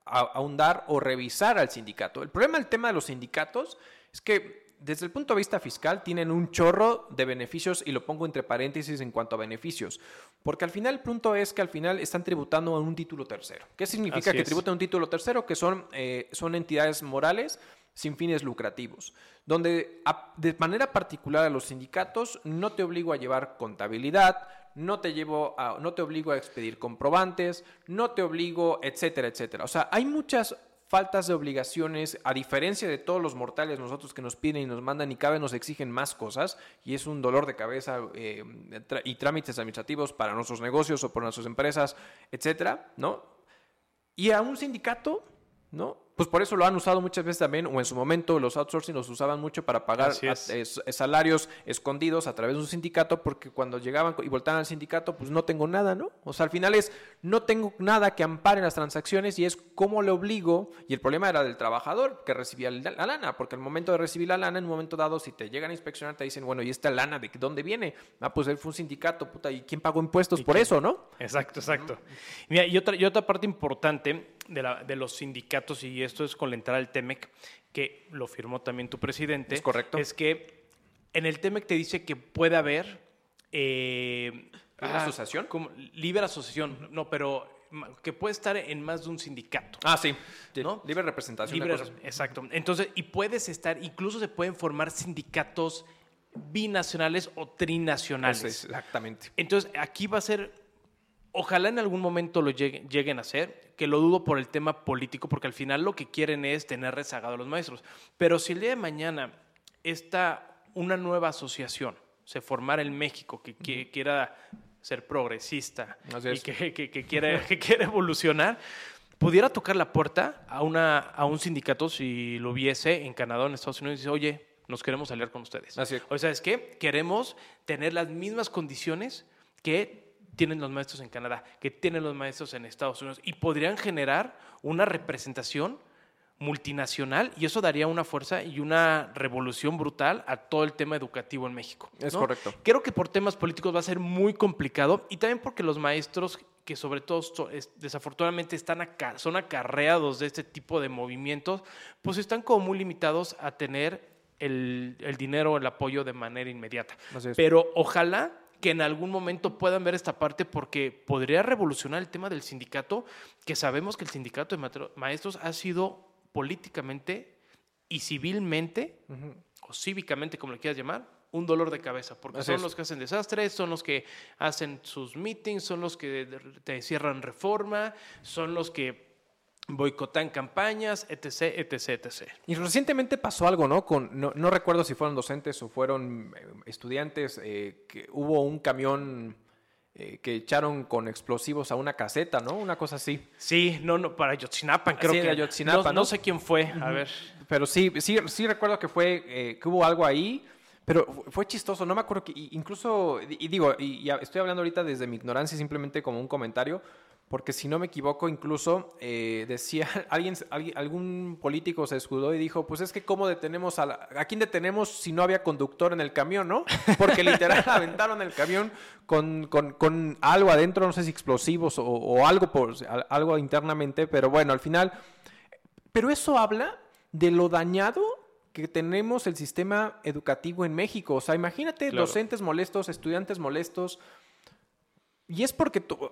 ahondar o revisar al sindicato. El problema del tema de los sindicatos es que desde el punto de vista fiscal tienen un chorro de beneficios y lo pongo entre paréntesis en cuanto a beneficios, porque al final el punto es que al final están tributando a un título tercero. ¿Qué significa que tributan a un título tercero? Que son, eh, son entidades morales sin fines lucrativos, donde de manera particular a los sindicatos no te obligo a llevar contabilidad, no te llevo a, no te obligo a expedir comprobantes, no te obligo, etcétera, etcétera. O sea, hay muchas faltas de obligaciones, a diferencia de todos los mortales nosotros que nos piden y nos mandan y cada vez nos exigen más cosas y es un dolor de cabeza eh, y trámites administrativos para nuestros negocios o por nuestras empresas, etcétera, ¿no? Y a un sindicato, ¿no? Pues por eso lo han usado muchas veces también, o en su momento los outsourcing los usaban mucho para pagar salarios escondidos a través de un sindicato, porque cuando llegaban y voltaban al sindicato, pues no tengo nada, ¿no? O sea, al final es, no tengo nada que ampare las transacciones y es cómo le obligo, y el problema era del trabajador que recibía la lana, porque al momento de recibir la lana, en un momento dado, si te llegan a inspeccionar, te dicen, bueno, ¿y esta lana de dónde viene? Ah, pues él fue un sindicato, puta, ¿y quién pagó impuestos por eso, no? Exacto, exacto. Mira, y otra, y otra parte importante de, la, de, los sindicatos, y esto es con la entrada del TEMEC, que lo firmó también tu presidente. Es correcto. Es que en el TEMEC te dice que puede haber... Eh, ¿Libre asociación? Como, libre asociación, no, pero que puede estar en más de un sindicato. Ah, sí. ¿no? Libre representación. Libre, exacto. Entonces, y puedes estar, incluso se pueden formar sindicatos binacionales o trinacionales. exactamente. Entonces, aquí va a ser Ojalá en algún momento lo lleguen, a hacer, que lo dudo por el tema político, porque al final lo que quieren es tener rezagado a los maestros. Pero si el día de mañana está una nueva asociación se formara en México que, quiera ser progresista y que, que, quiere, que quiere evolucionar, pudiera tocar la puerta a, una, a un sindicato si lo hubiese en Canadá o en Estados Unidos y dice, oye, nos queremos aliar con ustedes. Así O sea, es que queremos tener las mismas condiciones que tienen los maestros en Canadá, que tienen los maestros en Estados Unidos y podrían generar una representación multinacional y eso daría una fuerza y una revolución brutal a todo el tema educativo en México. Es correcto. Creo que por temas políticos va a ser muy complicado y también porque los maestros que sobre todo desafortunadamente están acá, son acarreados de este tipo de movimientos, pues están como muy limitados a tener el, el dinero, el apoyo de manera inmediata. Pero ojalá que en algún momento puedan ver esta parte porque podría revolucionar el tema del sindicato, que sabemos que el sindicato de maestros ha sido políticamente y civilmente, o cívicamente, como le quieras llamar, un dolor de cabeza, porque son los que hacen desastres, son los que hacen sus meetings, son los que te cierran reforma, son los que boicotan campañas, etc., etc., etc. Y recientemente pasó algo, ¿no? Con, no, recuerdo si fueron docentes o fueron eh, estudiantes, eh, que hubo un camión eh, que echaron con explosivos a una caseta, ¿no? Una cosa así. Sí, no, no, para Yotzinapan, creo que. Yotzinapa, no, sé quién fue, a ver. Pero sí, sí, sí recuerdo que fue, que hubo algo ahí. Pero fue chistoso, no me acuerdo que incluso, y digo, y, estoy hablando ahorita desde mi ignorancia, simplemente como un comentario, porque si no me equivoco, incluso eh, decía, alguien, algún político se escudó y dijo, pues es que cómo detenemos a, la, a quién detenemos si no había conductor en el camión, ¿no? Porque literal aventaron el camión con, con, algo adentro, no sé si explosivos o, algo, por, algo internamente, pero bueno, al final, pero eso habla de lo dañado que tenemos el sistema educativo en México. O sea, imagínate docentes molestos, estudiantes molestos, y es porque, tú,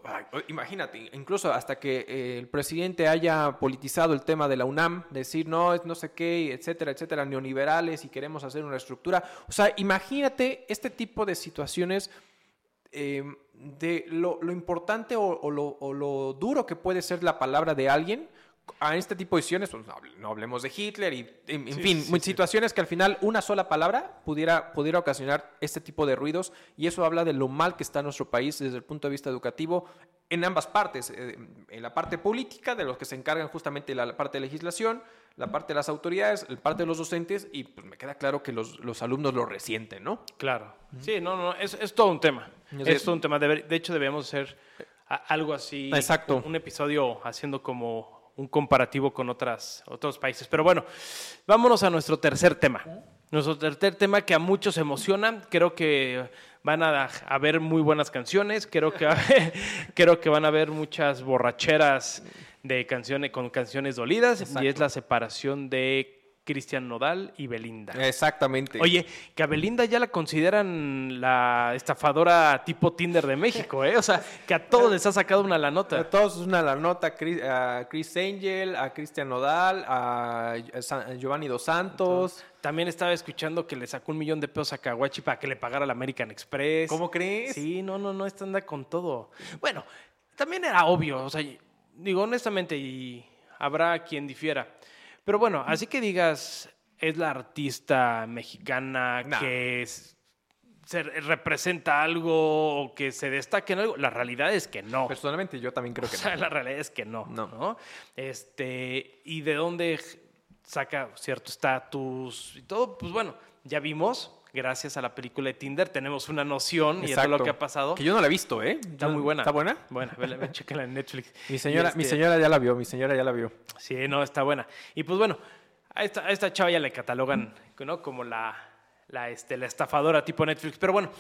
imagínate, incluso hasta que eh, el presidente haya politizado el tema de la UNAM, decir no, es no sé qué, etcétera, etcétera, neoliberales y queremos hacer una estructura. O sea, imagínate este tipo de situaciones em, de lo, importante o, lo, o, lo, duro que puede ser la palabra de alguien a este tipo de decisiones, pues no, hablemos de Hitler y, en, fin, situaciones que al final una sola palabra pudiera, pudiera ocasionar este tipo de ruidos y eso habla de lo mal que está nuestro país desde el punto de vista educativo en ambas partes, eh, en la parte política, de los que se encargan justamente la, parte de legislación, la parte de las autoridades, la parte de los docentes y pues me queda claro que los, los alumnos lo resienten, ¿no? Claro. Sí, no, no, es, es todo un tema. Es, todo un tema. De, de hecho, debemos hacer algo así. Exacto. Un episodio haciendo como un comparativo con otras, otros países. Pero bueno, vámonos a nuestro tercer tema. Nuestro tercer tema que a muchos emociona, creo que van a haber muy buenas canciones, creo que, creo que van a haber muchas borracheras de canciones con canciones dolidas y es la separación de Cristian Nodal y Belinda. Exactamente. Oye, que a Belinda ya la consideran la estafadora tipo Tinder de México, ¿eh? O sea, que a todos les ha sacado una la nota. A todos una la nota, a Chris Angel, a Cristian Nodal, a Giovanni Dos Santos. También estaba escuchando que le sacó un millón de pesos a Kawachi para que le pagara la American Express. ¿Cómo crees? Sí, no, no, no, esta anda con todo. Bueno, también era obvio, o sea, digo honestamente, y habrá quien difiera. Pero bueno, así que digas, es la artista mexicana que se representa algo o que se destaque en algo. La realidad es que no. Personalmente yo también creo que o sea, La realidad es que no, no. no. Este, y de dónde saca cierto estatus y todo, pues bueno, ya vimos gracias a la película de Tinder, tenemos una noción y de todo lo que ha pasado. Que yo no la he visto, ¿eh? Está muy buena. ¿Está buena? Bueno, chequenla en Netflix. Mi señora, mi este señora ya la vio, mi señora ya la vio. Sí, no, está buena. Y pues bueno, a esta, a esta chava ya le catalogan ¿no? como la, la, este, la estafadora tipo Netflix. Pero bueno,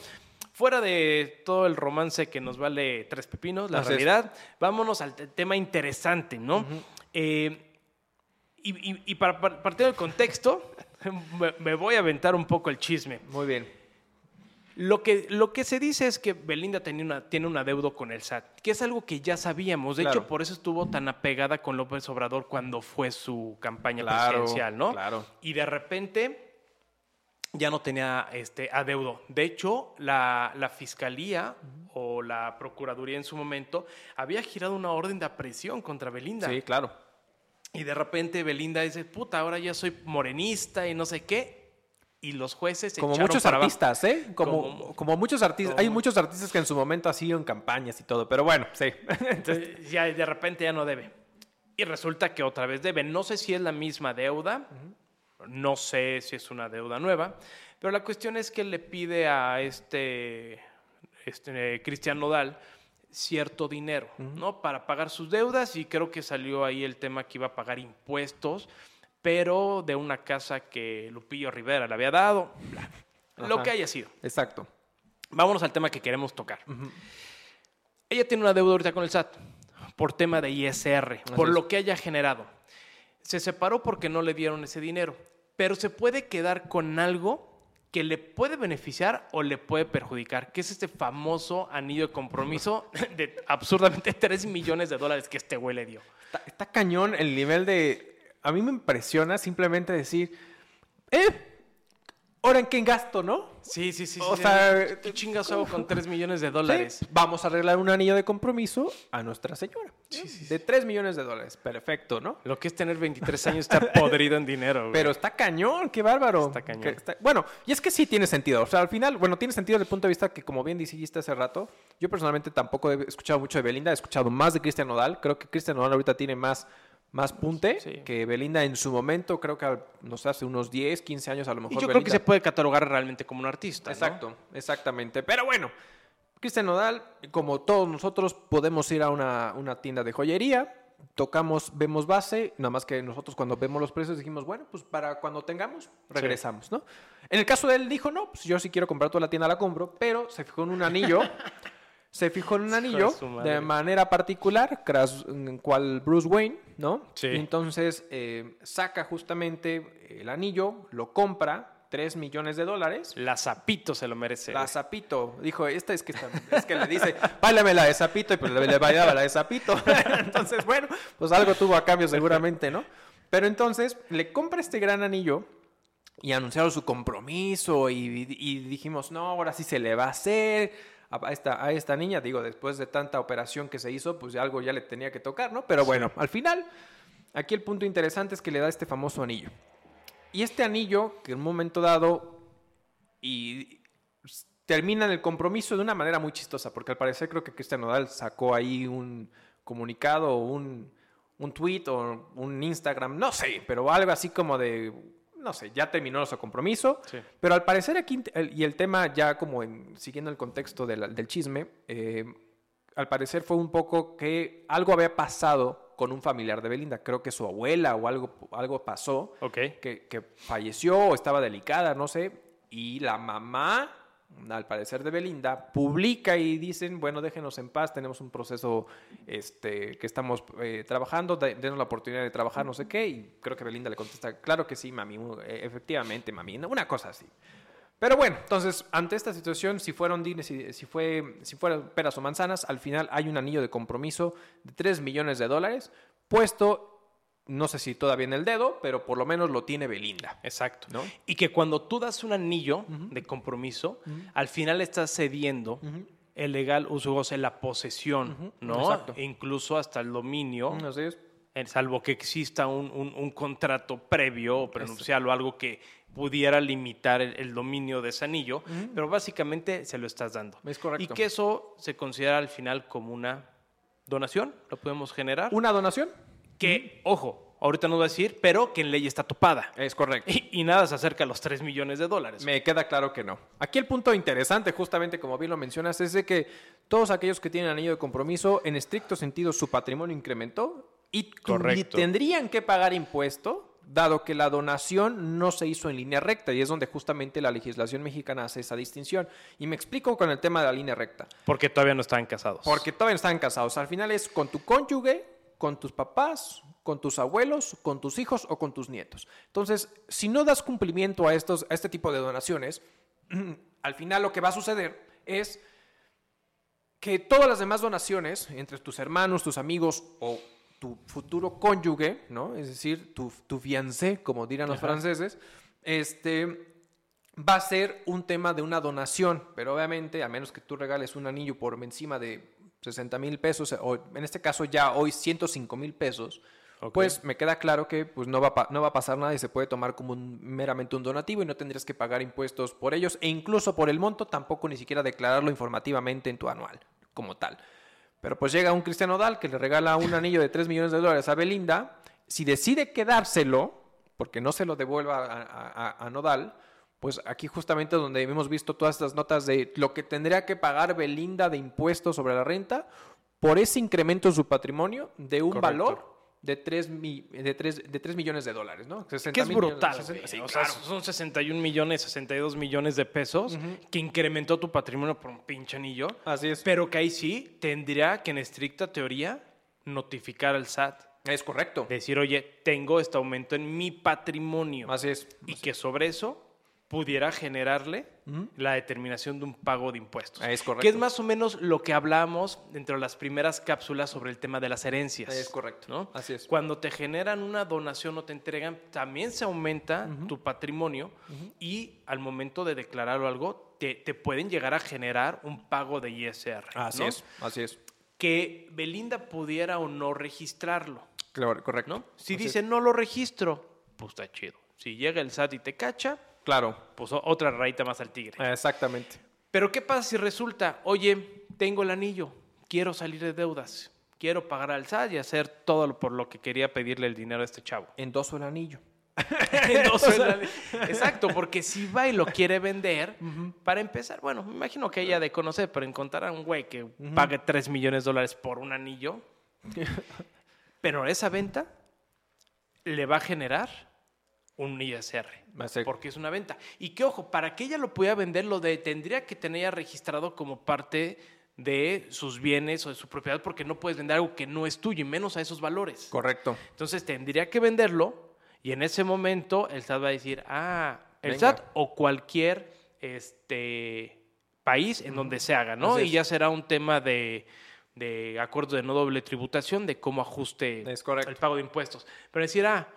fuera de todo el romance que nos vale tres pepinos, la realidad, vámonos al tema interesante, ¿no? eh, y, para, partir del contexto, me, voy a aventar un poco el chisme. Muy bien. Lo que, lo que se dice es que Belinda tenía una, tiene un adeudo con el SAT, que es algo que ya sabíamos. De hecho, por eso estuvo tan apegada con López Obrador cuando fue su campaña presidencial, ¿no? Claro. Y de repente ya no tenía este adeudo. De hecho, la, la, fiscalía o la procuraduría en su momento había girado una orden de aprehensión contra Belinda. Sí, claro. Y de repente Belinda dice, puta, ahora ya soy morenista y no sé qué. Y los jueces... Como muchos artistas, ¿eh? Como, como, muchos artistas. Hay muchos artistas que en su momento han sido en campañas y todo, pero bueno, sí. Entonces, ya de repente ya no debe. Y resulta que otra vez debe. No sé si es la misma deuda, no sé si es una deuda nueva, pero la cuestión es que le pide a este, este Cristian Nodal cierto dinero, ¿no? Para pagar sus deudas y creo que salió ahí el tema que iba a pagar impuestos, pero de una casa que Lupillo Rivera le había dado, lo que haya sido. Exacto. Vámonos al tema que queremos tocar. Ella tiene una deuda ahorita con el SAT por tema de ISR, por lo que haya generado. Se separó porque no le dieron ese dinero, pero se puede quedar con algo que le puede beneficiar o le puede perjudicar, que es este famoso anillo de compromiso de absurdamente 3 millones de dólares que este güey le dio. Está, cañón el nivel de... A mí me impresiona simplemente decir, eh, ¿Ahora en qué gasto, no? Sí, sí, sí. O sea, ¿qué chingas hago con 3 millones de dólares? Vamos a arreglar un anillo de compromiso a Nuestra Señora. Sí, sí, de 3 millones de dólares. Perfecto, ¿no? Lo que es tener 23 años está podrido en dinero, güey. Pero está cañón, qué bárbaro. Está cañón. Bueno, y es que sí tiene sentido. O sea, al final, bueno, tiene sentido desde el punto de vista que, como bien dijiste hace rato, yo personalmente tampoco he escuchado mucho de Belinda, he escuchado más de Cristian Nodal. Creo que Cristian Nodal ahorita tiene más más punte que Belinda en su momento, creo que nos hace unos 10, 15 años a lo mejor. Y yo creo que se puede catalogar realmente como un artista. Exacto, exactamente. Pero bueno, Cristian Nodal, como todos nosotros, podemos ir a una, tienda de joyería, tocamos, vemos base, nada más que nosotros cuando vemos los precios dijimos, bueno, pues para cuando tengamos, regresamos, ¿no? En el caso de él dijo, no, pues yo sí quiero comprar toda la tienda, la compro, pero se fijó en un anillo se fijó en un anillo de manera particular, cual Bruce Wayne, ¿no? Sí. Y entonces eh, saca justamente el anillo, lo compra, 3 millones de dólares. La Zapito se lo merece. La Zapito. Dijo, esta es que, es que le dice, báilame la de Zapito, y pues le, bailaba la de Zapito. entonces, bueno, pues algo tuvo a cambio seguramente, ¿no? Pero entonces le compra este gran anillo y anunciaron su compromiso y, y dijimos, no, ahora sí se le va a hacer a esta, a esta niña. Digo, después de tanta operación que se hizo, pues algo ya le tenía que tocar, ¿no? Pero bueno, al final, aquí el punto interesante es que le da este famoso anillo. Y este anillo, que en un momento dado, y termina el compromiso de una manera muy chistosa, porque al parecer creo que Cristian Nodal sacó ahí un comunicado o un, un tweet o un Instagram, no sé, pero algo así como de no sé, ya terminó su compromiso, pero al parecer aquí, y el tema ya como en, siguiendo el contexto del chisme, eh, al parecer fue un poco que algo había pasado con un familiar de Belinda, creo que su abuela o algo, algo pasó, que, que falleció o estaba delicada, no sé, y la mamá al parecer de Belinda, publica y dicen, bueno, déjenos en paz, tenemos un proceso este, que estamos eh, trabajando, denos la oportunidad de trabajar, no sé qué, y creo que Belinda le contesta, claro que sí, mami, eh, efectivamente, mami, una cosa así. Pero bueno, entonces, ante esta situación, si fueron si, si, fue, si fueron peras o manzanas, al final hay un anillo de compromiso de 3 millones de dólares puesto no sé si todavía en el dedo, pero por lo menos lo tiene Belinda. Exacto. ¿no? Y que cuando tú das un anillo de compromiso, al final estás cediendo el legal uso goce, la posesión, ¿no? Exacto. incluso hasta el dominio. Así es. salvo que exista un, contrato previo o prenupcial o algo que pudiera limitar el, dominio de ese anillo, pero básicamente se lo estás dando. Es correcto. Y que eso se considera al final como una donación, lo podemos generar. ¿Una donación? Que, ojo, ahorita no voy a decir, pero que en ley está topada. Es correcto. Y, nada se acerca a los 3 millones de dólares. Me queda claro que no. Aquí el punto interesante, justamente como bien lo mencionas, es de que todos aquellos que tienen anillo de compromiso, en estricto sentido, su patrimonio incrementó y, tendrían que pagar impuesto dado que la donación no se hizo en línea recta y es donde justamente la legislación mexicana hace esa distinción. Y me explico con el tema de la línea recta. Porque todavía no están casados. Porque todavía no están casados. Al final es con tu cónyuge, con tus papás, con tus abuelos, con tus hijos o con tus nietos. Entonces, si no das cumplimiento a, estos, a este tipo de donaciones, al final lo que va a suceder es que todas las demás donaciones, entre tus hermanos, tus amigos o tu futuro cónyuge, ¿no? Es decir, tu, tu fiancé, como dirán los franceses, este, va a ser un tema de una donación, pero obviamente, a menos que tú regales un anillo por encima de 60 mil pesos, o en este caso ya hoy 105 mil pesos, pues me queda claro que pues, no, va no va a pasar nada y se puede tomar como meramente un donativo y no tendrías que pagar impuestos por ellos e incluso por el monto tampoco ni siquiera declararlo informativamente en tu anual como tal. Pero pues llega un Cristiano Dal que le regala un anillo de 3 millones de dólares a Belinda. Si decide quedárselo, porque no se lo devuelva a, Nodal, pues aquí justamente donde hemos visto todas estas notas de lo que tendría que pagar Belinda de impuestos sobre la renta por ese incremento en su patrimonio de un valor de 3, de, 3, de 3 millones de dólares, ¿no? que es brutal. o sea, son 61 millones, 62 millones de pesos que incrementó tu patrimonio por un pinche anillo. Así es. Pero que ahí sí tendría que en estricta teoría notificar al SAT. Es correcto. Decir, oye, tengo este aumento en mi patrimonio. Así es. Y que sobre eso pudiera generarle la determinación de un pago de impuestos. Es correcto. Que es más o menos lo que hablamos dentro de las primeras cápsulas sobre el tema de las herencias. Es correcto. ¿no? Así es. Cuando te generan una donación o te entregan, también se aumenta tu patrimonio y al momento de declarar algo, te, pueden llegar a generar un pago de ISR. Así es, así es. Que Belinda pudiera o no registrarlo. Claro, correcto. ¿no? Si dice no lo registro, pues está chido. Si llega el SAT y te cacha, Claro. Pues otra rayita más al tigre. Exactamente. Pero ¿qué pasa si resulta, oye, tengo el anillo, quiero salir de deudas, quiero pagar al SAT y hacer todo por lo que quería pedirle el dinero a este chavo? Endoso el anillo. Endoso el anillo. Exacto, porque si va y lo quiere vender, para empezar, bueno, me imagino que ella de conocer, pero encontrar a un güey que pague 3 millones de dólares por un anillo, pero esa venta le va a generar un ISR. Porque es una venta. Y que, ojo, para que ella lo pueda vender, lo de, tendría que tener registrado como parte de sus bienes o de su propiedad, porque no puedes vender algo que no es tuyo, y menos a esos valores. Correcto. Entonces tendría que venderlo, y en ese momento el SAT va a decir, ah, el SAT o cualquier este, país en donde se haga, ¿no? Y ya será un tema de, de acuerdo de no doble tributación, de cómo ajuste el pago de impuestos. Pero decir, ah,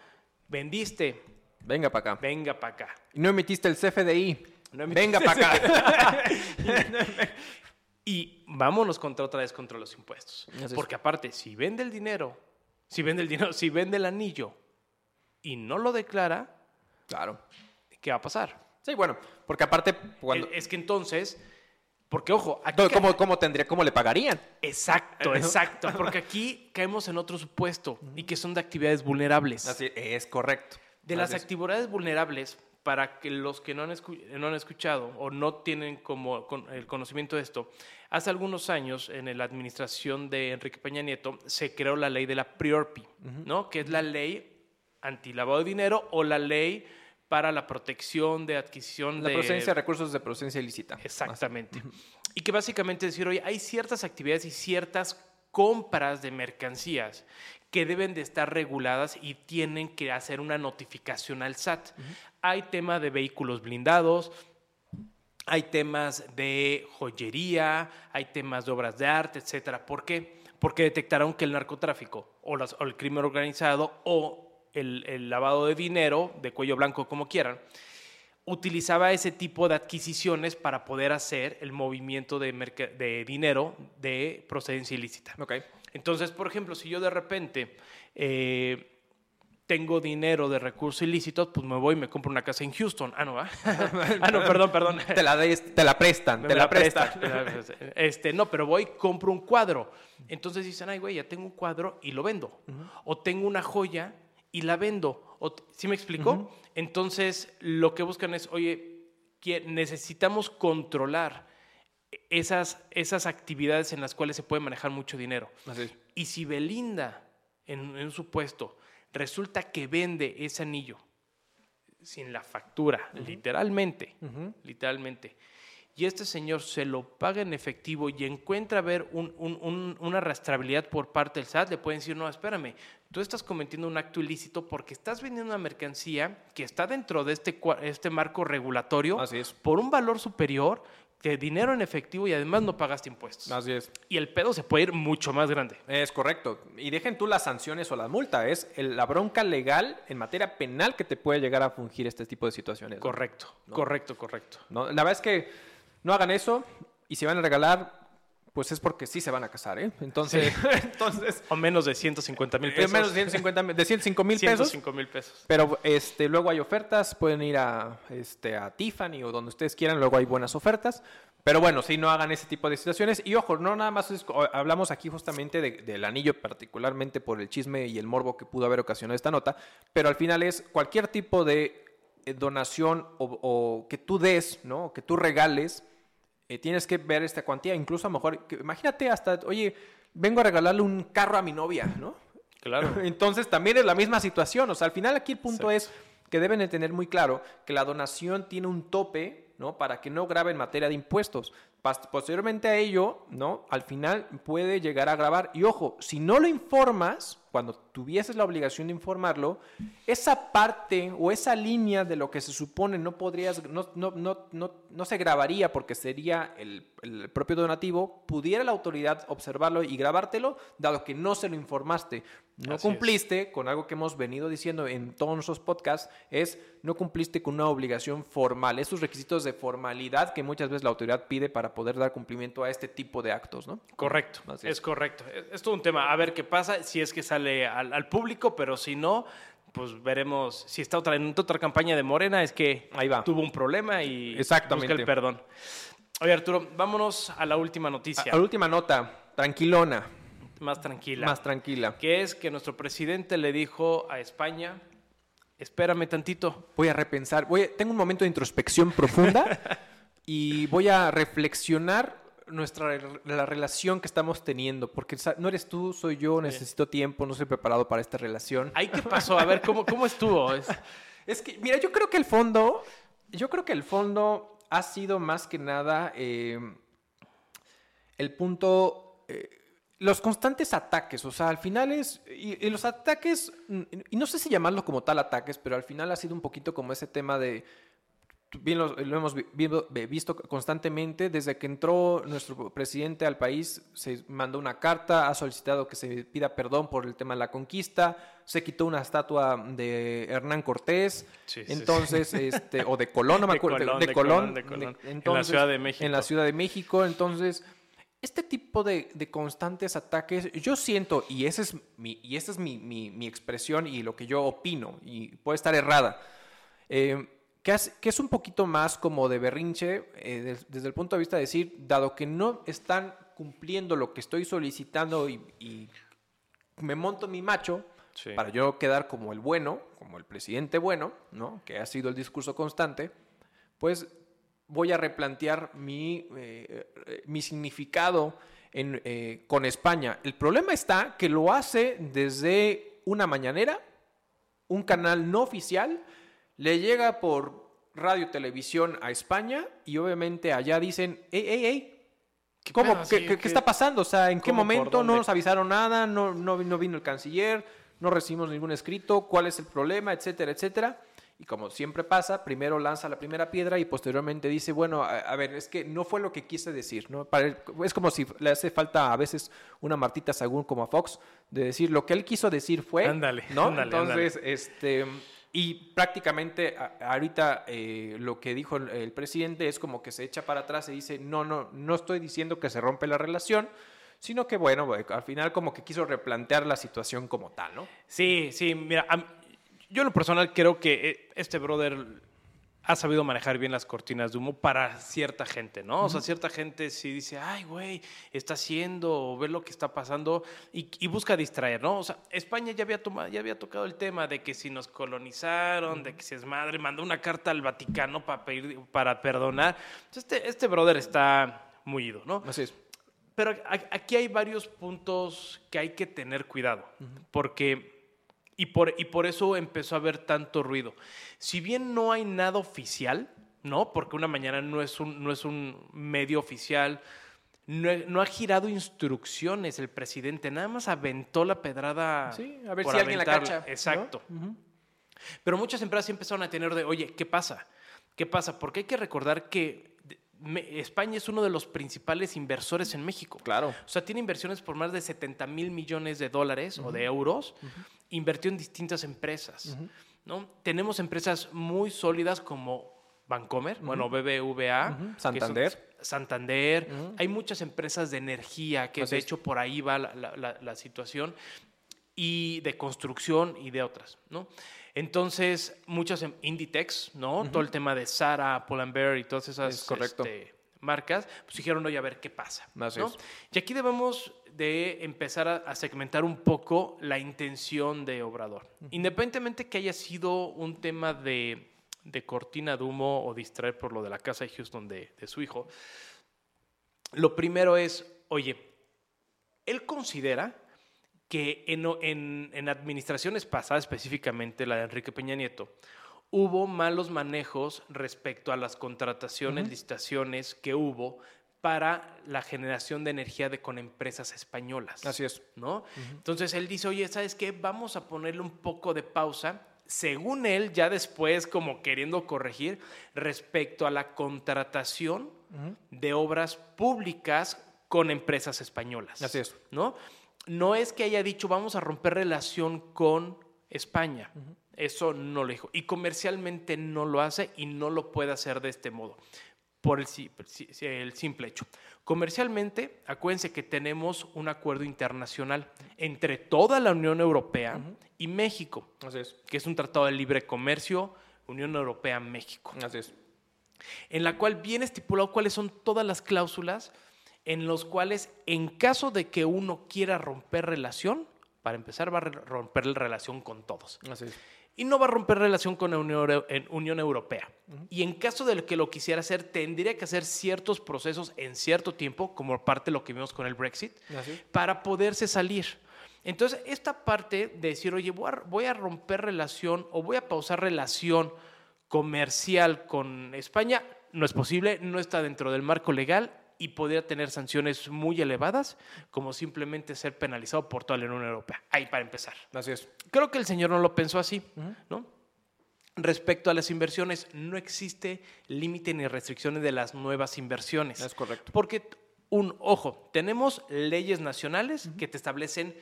vendiste Venga para acá. Venga para acá. Y no emitiste el CFDI. Venga para acá. y vámonos contra otra vez contra los impuestos. Porque aparte, si vende el dinero, si vende el dinero, si vende el anillo y no lo declara, claro. ¿Qué va a pasar? Sí, bueno, porque aparte cuando... Es que entonces, porque ojo, aquí ¿Cómo, ¿Cómo, tendría, cómo le pagarían? Exacto, exacto. Porque aquí caemos en otro supuesto y que son de actividades vulnerables. Así es correcto. De las actividades vulnerables, para que los que no han, no han escuchado o no tienen como el conocimiento de esto, hace algunos años en la administración de Enrique Peña Nieto se creó la ley de la PRIORPI, ¿no? que es la ley antilavado de dinero o la ley para la protección de adquisición la de... procedencia de recursos de procedencia ilícita. Exactamente. Y que básicamente decir, oye, hay ciertas actividades y ciertas compras de mercancías que deben de estar reguladas y tienen que hacer una notificación al SAT. Hay tema de vehículos blindados, hay temas de joyería, hay temas de obras de arte, etcétera. ¿Por qué? Porque detectaron que el narcotráfico o, el crimen organizado o el, lavado de dinero, de cuello blanco, como quieran, utilizaba ese tipo de adquisiciones para poder hacer el movimiento de, de dinero de procedencia ilícita. Okay. Entonces, por ejemplo, si yo de repente eh, tengo dinero de recursos ilícitos, pues me voy y me compro una casa en Houston. Ah, no, ah, no, perdón, perdón. Te la, te la prestan, te la, prestan. Este, no, pero voy, compro un cuadro. Entonces dicen, ay, güey, ya tengo un cuadro y lo vendo. O tengo una joya y la vendo. ¿Sí me explicó? Entonces, lo que buscan es, oye, necesitamos controlar esas, esas actividades en las cuales se puede manejar mucho dinero. Y si Belinda, en, un supuesto, resulta que vende ese anillo sin la factura, literalmente, literalmente, y este señor se lo paga en efectivo y encuentra ver una arrastrabilidad por parte del SAT, le pueden decir, no, espérame, tú estás cometiendo un acto ilícito porque estás vendiendo una mercancía que está dentro de este, este marco regulatorio por un valor superior que dinero en efectivo y además no pagaste impuestos. Así es. Y el pedo se puede ir mucho más grande. Es correcto. Y dejen tú las sanciones o la multa, es la bronca legal en materia penal que te puede llegar a fungir este tipo de situaciones. Correcto, correcto, correcto. ¿No? La verdad es que no hagan eso y si van a regalar, pues es porque sí se van a casar, ¿eh? Entonces, entonces o menos de 150 mil pesos. menos de 150 de 105 mil pesos. 105 mil pesos. Pero este, luego hay ofertas, pueden ir a, este, a Tiffany o donde ustedes quieran, luego hay buenas ofertas. Pero bueno, sí, no hagan ese tipo de situaciones. Y ojo, no nada más hablamos aquí justamente del anillo, particularmente por el chisme y el morbo que pudo haber ocasionado esta nota, pero al final es cualquier tipo de eh, donación o, o que tú des, ¿no? O que tú regales eh, tienes que ver esta cuantía. Incluso a lo mejor, imagínate hasta, oye, vengo a regalarle un carro a mi novia, ¿no? Claro. Entonces también es la misma situación. O sea, al final aquí el punto es que deben de tener muy claro que la donación tiene un tope, ¿no? Para que no grabe en materia de impuestos. Posteriormente a ello, ¿no? Al final puede llegar a grabar. Y ojo, si no lo informas, cuando tuvieses la obligación de informarlo, esa parte o esa línea de lo que se supone no podrías, no, no, no, no, se grabaría porque sería el, el, propio donativo, pudiera la autoridad observarlo y grabártelo, dado que no se lo informaste. No cumpliste con algo que hemos venido diciendo en todos nuestros podcasts, es no cumpliste con una obligación formal, esos requisitos de formalidad que muchas veces la autoridad pide para poder dar cumplimiento a este tipo de actos, ¿no? Correcto, es. correcto. Es todo un tema. A ver qué pasa si es que sale al, público, pero si no, pues veremos si está otra, en otra campaña de Morena, es que Ahí va. tuvo un problema y Exactamente. busca el perdón. Oye, Arturo, vámonos a la última noticia. A, la última nota, tranquilona. Más tranquila. Más tranquila. Que es que nuestro presidente le dijo a España, espérame tantito. Voy a repensar, voy tengo un momento de introspección profunda y voy a reflexionar nuestra la relación que estamos teniendo, porque no eres tú, soy yo, necesito tiempo, no estoy preparado para esta relación. ¿Ay qué pasó? A ver, ¿cómo, cómo estuvo? Es... que, mira, yo creo que el fondo, yo creo que el fondo ha sido más que nada eh, el punto, eh, los constantes ataques, o sea, al final es, y, los ataques, y no sé si llamarlo como tal ataques, pero al final ha sido un poquito como ese tema de bien lo, hemos visto constantemente, desde que entró nuestro presidente al país, se mandó una carta, ha solicitado que se pida perdón por el tema de la conquista, se quitó una estatua de Hernán Cortés, entonces, Este, o de Colón, no me acuerdo, de, Colón, en la Ciudad de México. En la Ciudad de México, entonces, este tipo de, constantes ataques, yo siento, y esa es, mi, y esa es mi, mi, expresión y lo que yo opino, y puede estar errada, eh, que, es un poquito más como de berrinche eh, desde el punto de vista de decir, dado que no están cumpliendo lo que estoy solicitando y, me monto mi macho para yo quedar como el bueno, como el presidente bueno, ¿no? que ha sido el discurso constante, pues voy a replantear mi, eh, mi significado en, eh, con España. El problema está que lo hace desde una mañanera, un canal no oficial, le llega por radio televisión a España y obviamente allá dicen, hey, hey, hey, ¿Cómo? ¿Qué, está pasando? O sea, ¿en qué momento no nos avisaron nada? No, no, vino el canciller, no recibimos ningún escrito, ¿cuál es el problema? Etcétera, etcétera. Y como siempre pasa, primero lanza la primera piedra y posteriormente dice, bueno, a, ver, es que no fue lo que quise decir, ¿no? es como si le hace falta a veces una Martita Sagún como a Fox, de decir lo que él quiso decir fue, ándale, ¿no? Entonces, este Y prácticamente ahorita eh, lo que dijo el, presidente es como que se echa para atrás y dice, no, no, no estoy diciendo que se rompe la relación, sino que bueno, al final como que quiso replantear la situación como tal, ¿no? Sí, sí, mira, yo en lo personal creo que eh, este brother ha sabido manejar bien las cortinas de humo para cierta gente, ¿no? O sea, cierta gente sí dice, ay, güey, está haciendo, o ve lo que está pasando, y, busca distraer, ¿no? O sea, España ya había, tomado, ya había tocado el tema de que si nos colonizaron, de que si es madre, mandó una carta al Vaticano para, pedir, para perdonar. este, este brother está muy ido, ¿no? Así es. Pero aquí hay varios puntos que hay que tener cuidado, porque y por, y por eso empezó a haber tanto ruido. Si bien no hay nada oficial, ¿no? Porque una mañana no es un, no es un medio oficial, no, ha girado instrucciones el presidente, nada más aventó la pedrada. Sí, a ver si alguien la cacha. Exacto. Pero muchas empresas empezaron a tener de, oye, ¿qué pasa? ¿Qué pasa? Porque hay que recordar que España es uno de los principales inversores en México. Claro. O sea, tiene inversiones por más de 70 mil millones de dólares o de euros. Invirtió en distintas empresas. ¿no? Tenemos empresas muy sólidas como Bancomer, bueno, BBVA. Santander. Santander. Hay muchas empresas de energía que de hecho por ahí va la, situación. Y de construcción y de otras, ¿no? Entonces, muchas em, Inditex, ¿no? Todo el tema de Sara, Pull&Bear y todas esas este, marcas, pues dijeron, oye, a ver qué pasa. ¿no? Y aquí debemos de empezar a, segmentar un poco la intención de Obrador. Independientemente que haya sido un tema de, cortina de humo o distraer por lo de la casa de Houston de, de su hijo, lo primero es, oye, él considera que en, administraciones pasadas, específicamente la de Enrique Peña Nieto, hubo malos manejos respecto a las contrataciones, licitaciones que hubo para la generación de energía de, con empresas españolas. Así es. ¿no? Entonces él dice, oye, ¿sabes qué? Vamos a ponerle un poco de pausa. Según él, ya después como queriendo corregir respecto a la contratación de obras públicas con empresas españolas. Así es. ¿no? No es que haya dicho vamos a romper relación con España. Eso no lo dijo. Y comercialmente no lo hace y no lo puede hacer de este modo, por el, simple hecho. Comercialmente, acuérdense que tenemos un acuerdo internacional entre toda la Unión Europea y México, que es un tratado de libre comercio, Unión Europea-México. Así es. En la cual viene estipulado cuáles son todas las cláusulas en los cuales en caso de que uno quiera romper relación, para empezar va a romper la relación con todos. Así es. Y no va a romper relación con la Unión, Europea. Y en caso de que lo quisiera hacer, tendría que hacer ciertos procesos en cierto tiempo, como parte de lo que vimos con el Brexit, para poderse salir. Entonces, esta parte de decir, oye, voy a romper relación o voy a pausar relación comercial con España, no es posible, no está dentro del marco legal y podría tener sanciones muy elevadas, como simplemente ser penalizado por toda la Unión Europea. Ahí para empezar. Así es. Creo que el señor no lo pensó así, ¿no? Respecto a las inversiones, no existe límite ni restricciones de las nuevas inversiones. Es correcto. Porque, un ojo, tenemos leyes nacionales que te establecen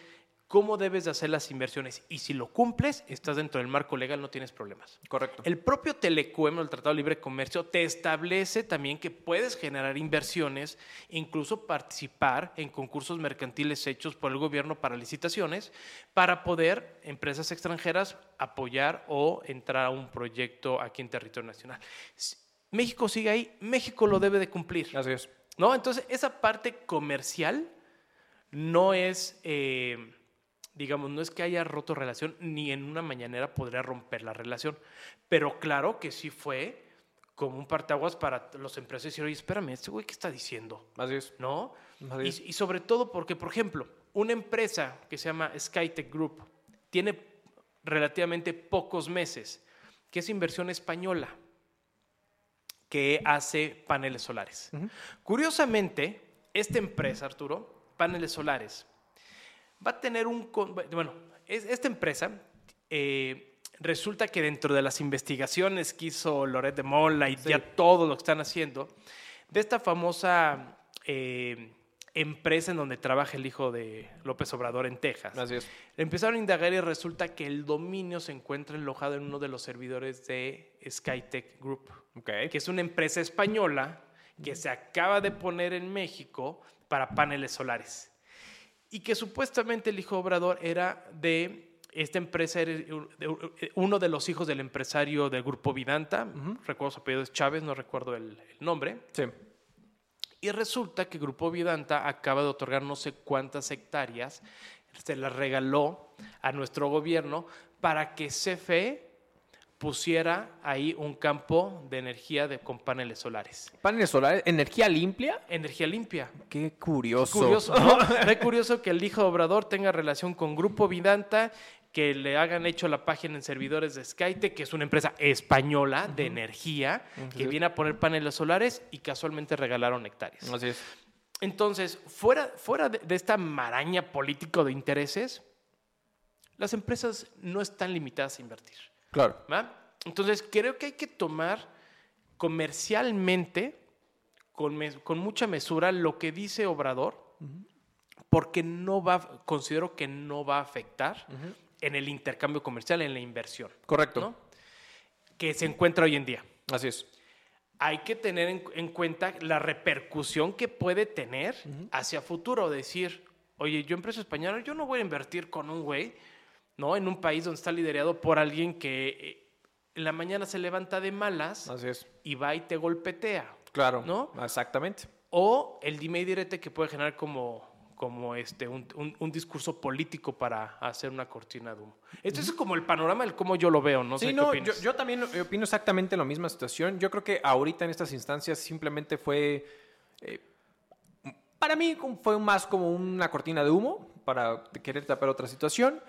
cómo debes de hacer las inversiones y si lo cumples, estás dentro del marco legal, no tienes problemas. Correcto. El propio Telecuem, el Tratado de Libre Comercio, te establece también que puedes generar inversiones, incluso participar en concursos mercantiles hechos por el gobierno para licitaciones, para poder empresas extranjeras apoyar o entrar a un proyecto aquí en territorio nacional. México sigue ahí, México lo debe de cumplir. Así es. ¿No? Entonces, esa parte comercial no es... Eh, digamos, no es que haya roto relación, ni en una mañanera podría romper la relación. Pero claro que sí fue como un parteaguas para los empresarios decir, oye, espérame, este güey, ¿qué está diciendo? Así es. ¿No? Y, y, sobre todo porque, por ejemplo, una empresa que se llama Skytech Group tiene relativamente pocos meses, que es inversión española, que hace paneles solares. Curiosamente, esta empresa, Arturo, paneles solares, va a tener un... Bueno, esta empresa eh, resulta que dentro de las investigaciones que hizo Loret de Mola y ya todo lo que están haciendo, de esta famosa eh, empresa en donde trabaja el hijo de López Obrador en Texas. Así es. Empezaron a indagar y resulta que el dominio se encuentra alojado en uno de los servidores de Skytech Group, Okay. que es una empresa española que se acaba de poner en México para paneles solares. Y que supuestamente el hijo Obrador era de esta empresa, de uno de los hijos del empresario del grupo Vidanta, recuerdo su apellido es Chávez, no recuerdo el, el nombre. Sí. Y resulta que Grupo Vidanta acaba de otorgar no sé cuántas hectáreas, se las regaló a nuestro gobierno para que CFE pusiera ahí un campo de energía de, con paneles solares. Paneles solares, energía limpia. Energía limpia. Qué curioso. Curioso, ¿no? Qué curioso que el hijo de Obrador tenga relación con Grupo Vidanta, que le hagan hecho la página en servidores de Skyte, que es una empresa española de energía, que viene a poner paneles solares y casualmente regalaron hectáreas. Así es. Entonces, fuera, fuera de, de esta maraña político de intereses, las empresas no están limitadas a invertir. Claro. ¿va? Entonces, creo que hay que tomar comercialmente, con, mes- con mucha mesura, lo que dice Obrador, porque no va, considero que no va a afectar en el intercambio comercial, en la inversión, Correcto. ¿no? que se encuentra hoy en día. Así es. Hay que tener en, en cuenta la repercusión que puede tener hacia futuro. Decir, oye, yo empresa española, yo no voy a invertir con un güey, ¿no? En un país donde está liderado por alguien que eh, en la mañana se levanta de malas Así es. y va y te golpetea. Claro. ¿No? Exactamente. O el dime y direte que puede generar como, como este, un, un- un discurso político para hacer una cortina de humo. Esto es como el panorama del cómo yo lo veo, no sé sí, qué no, yo, también opino exactamente la misma situación. Yo creo que ahorita en estas instancias simplemente fue, eh, para mí fue más como una cortina de humo para querer tapar otra situación,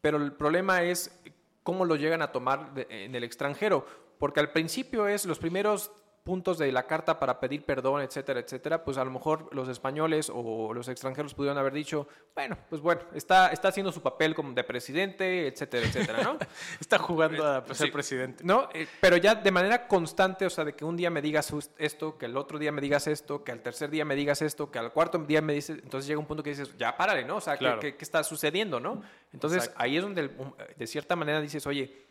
pero el problema es cómo lo llegan a tomar de- en el extranjero, porque al principio es los primeros puntos de la carta para pedir perdón, etcétera, etcétera, pues a lo mejor los españoles o los extranjeros pudieron haber dicho, bueno, pues bueno, está, está haciendo su papel como de presidente, etcétera, etcétera, ¿no? Está jugando a ser Sí. presidente. No, eh, pero ya de manera constante, o sea, de que un día me digas esto, que el otro día me digas esto, que al tercer día me digas esto, que al cuarto día me dices, entonces llega un punto que dices, ya párale, ¿no? O sea, ¿qué- Claro. ¿qué, qué está sucediendo, no? Entonces Exacto. ahí es donde um, de cierta manera dices, oye,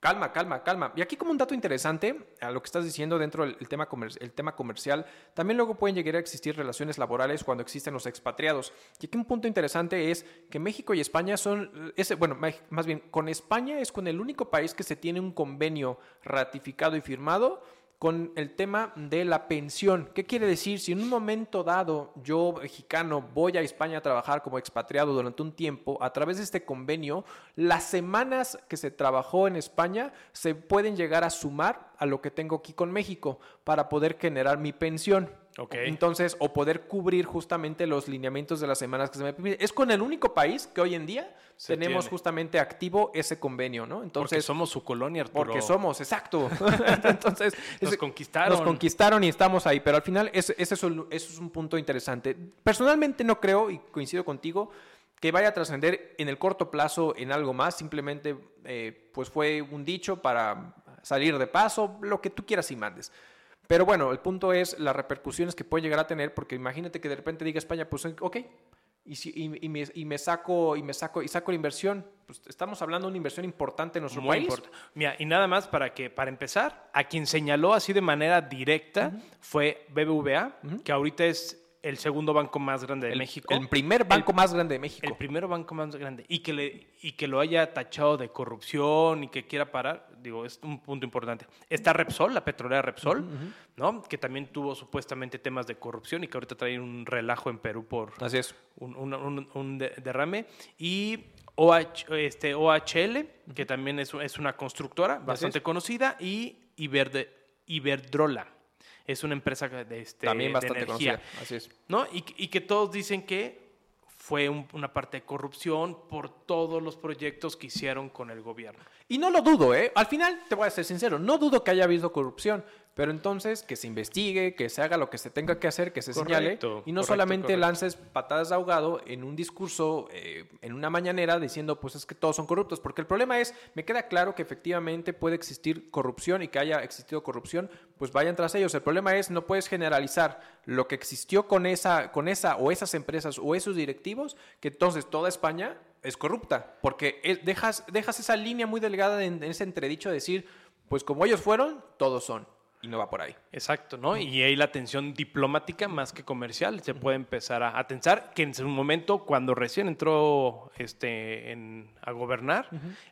calma, calma, calma. Y aquí como un dato interesante a lo que estás diciendo dentro del el tema, el tema comercial, también luego pueden llegar a existir relaciones laborales cuando existen los expatriados. Y aquí un punto interesante es que México y España son, ese, bueno, más bien, con España es con el único país que se tiene un convenio ratificado y firmado con el tema de la pensión. ¿Qué quiere decir? Si en un momento dado yo, mexicano, voy a España a trabajar como expatriado durante un tiempo, a través de este convenio, las semanas que se trabajó en España se pueden llegar a sumar a lo que tengo aquí con México para poder generar mi pensión. Entonces, o poder cubrir justamente los lineamientos de las semanas que se me permiten. Es con el único país que hoy en día Se tenemos tiene. justamente activo ese convenio, ¿no? Porque Entonces, somos su colonia, Arturo. porque somos, exacto. Entonces, Nos conquistaron. Nos conquistaron y estamos ahí, pero al final ese, es un punto interesante. Personalmente no creo, y coincido contigo, que vaya a trascender en el corto plazo en algo más. Simplemente, eh, pues fue un dicho para salir de paso, lo que tú quieras y mandes. Pero bueno, el punto es las repercusiones que puede llegar a tener, porque imagínate que de repente diga España, pues ok, y, si- y- y me, y me saco y me saco y saco la inversión, pues estamos hablando de una inversión importante en nuestro Muy país. importante. Mira, y nada más para que, para empezar, a quien señaló así de manera directa fue BBVA, que ahorita es el segundo banco más grande de El, México. el primer banco más grande de México. El primer banco más grande. Y que, le, y que lo haya tachado de corrupción y que quiera parar, digo, es un punto importante. Está Repsol, la petrolera Repsol, ¿no? Que también tuvo supuestamente temas de corrupción y que ahorita trae un relajo en Perú por Así es. un, un- un- un de- derrame. Y OH, este, OHL, que también es, es una constructora bastante conocida, y Iberde- Iberdrola. Es una empresa de, este, También de bastante energía. conocida. Así es. ¿no? Y, y que todos dicen que fue un- una parte de corrupción por todos los proyectos que hicieron con el gobierno. Y no lo dudo, ¿eh? Al final, te voy a ser sincero, no dudo que haya habido corrupción, pero entonces que se investigue, que se haga lo que se tenga que hacer, que se señale y no solamente lances patadas de ahogado en un discurso, eh, en una mañanera diciendo pues es que todos son corruptos, porque el problema es, me queda claro que efectivamente puede existir corrupción y que haya existido corrupción, pues vayan tras ellos. El problema es no puedes generalizar lo que existió con esa, con esa o esas empresas o esos directivos, que entonces toda España es corrupta, porque dejas, dejas esa línea muy delgada en, en ese entredicho de decir, pues como ellos fueron, todos son y no va por ahí. Exacto, ¿no? Y ahí la tensión diplomática más que comercial se puede empezar a, a, tensar, que en su momento, cuando recién entró este, a gobernar,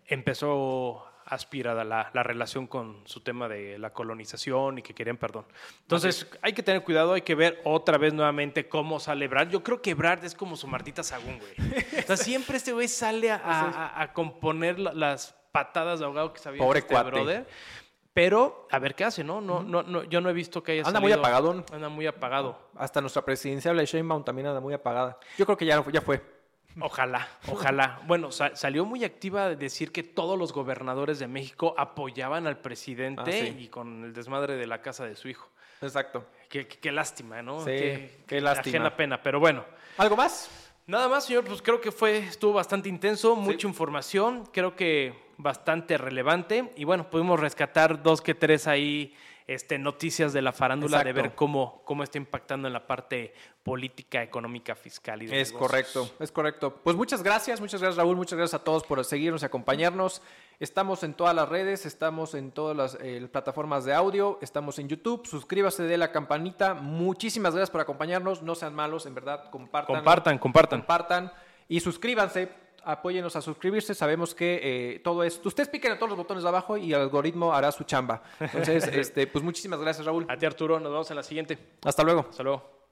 empezó aspirada la, la, relación con su tema de la colonización y que querían perdón. Entonces, hay que tener cuidado, hay que ver otra vez nuevamente cómo sale Brad. Yo creo que Brad es como su Martita Sagún, güey. O sea, siempre este güey sale a, a, componer las patadas de ahogado que sabía Pobre este cuate. brother. Pero a ver qué hace, ¿no? No, no, no yo no he visto que haya Anda muy apagado. Anda muy apagado. Hasta nuestra presidencial Sheinbaum también anda muy apagada. Yo creo que ya, ya fue. Ojalá, ojalá. Bueno, salió muy activa de decir que todos los gobernadores de México apoyaban al presidente Ah, y con el desmadre de la casa de su hijo. Exacto. Qué, qué- qué lástima, ¿no? Sí, qué, qué lástima. Ajena pena, pero bueno. ¿Algo más? Nada más, señor, pues creo que fue, estuvo bastante intenso, mucha información, creo que bastante relevante. Y bueno, pudimos rescatar dos que tres ahí este, noticias de la farándula de ver cómo, cómo está impactando en la parte política, económica, fiscal y de Es negocios. correcto, es correcto. Pues muchas gracias, muchas gracias Raúl, muchas gracias a todos por seguirnos y acompañarnos. Estamos en todas las redes, estamos en todas las eh, plataformas de audio, estamos en YouTube. Suscríbase de la campanita. Muchísimas gracias por acompañarnos. No sean malos, en verdad, compartan. Compartan, compartan. Compartan y suscríbanse. Apóyenos a suscribirse. Sabemos que eh, todo es. Ustedes piquen a todos los botones de abajo y el algoritmo hará su chamba. Entonces, este, pues muchísimas gracias, Raúl. A ti, Arturo, nos vemos en la siguiente. Hasta luego. Hasta luego.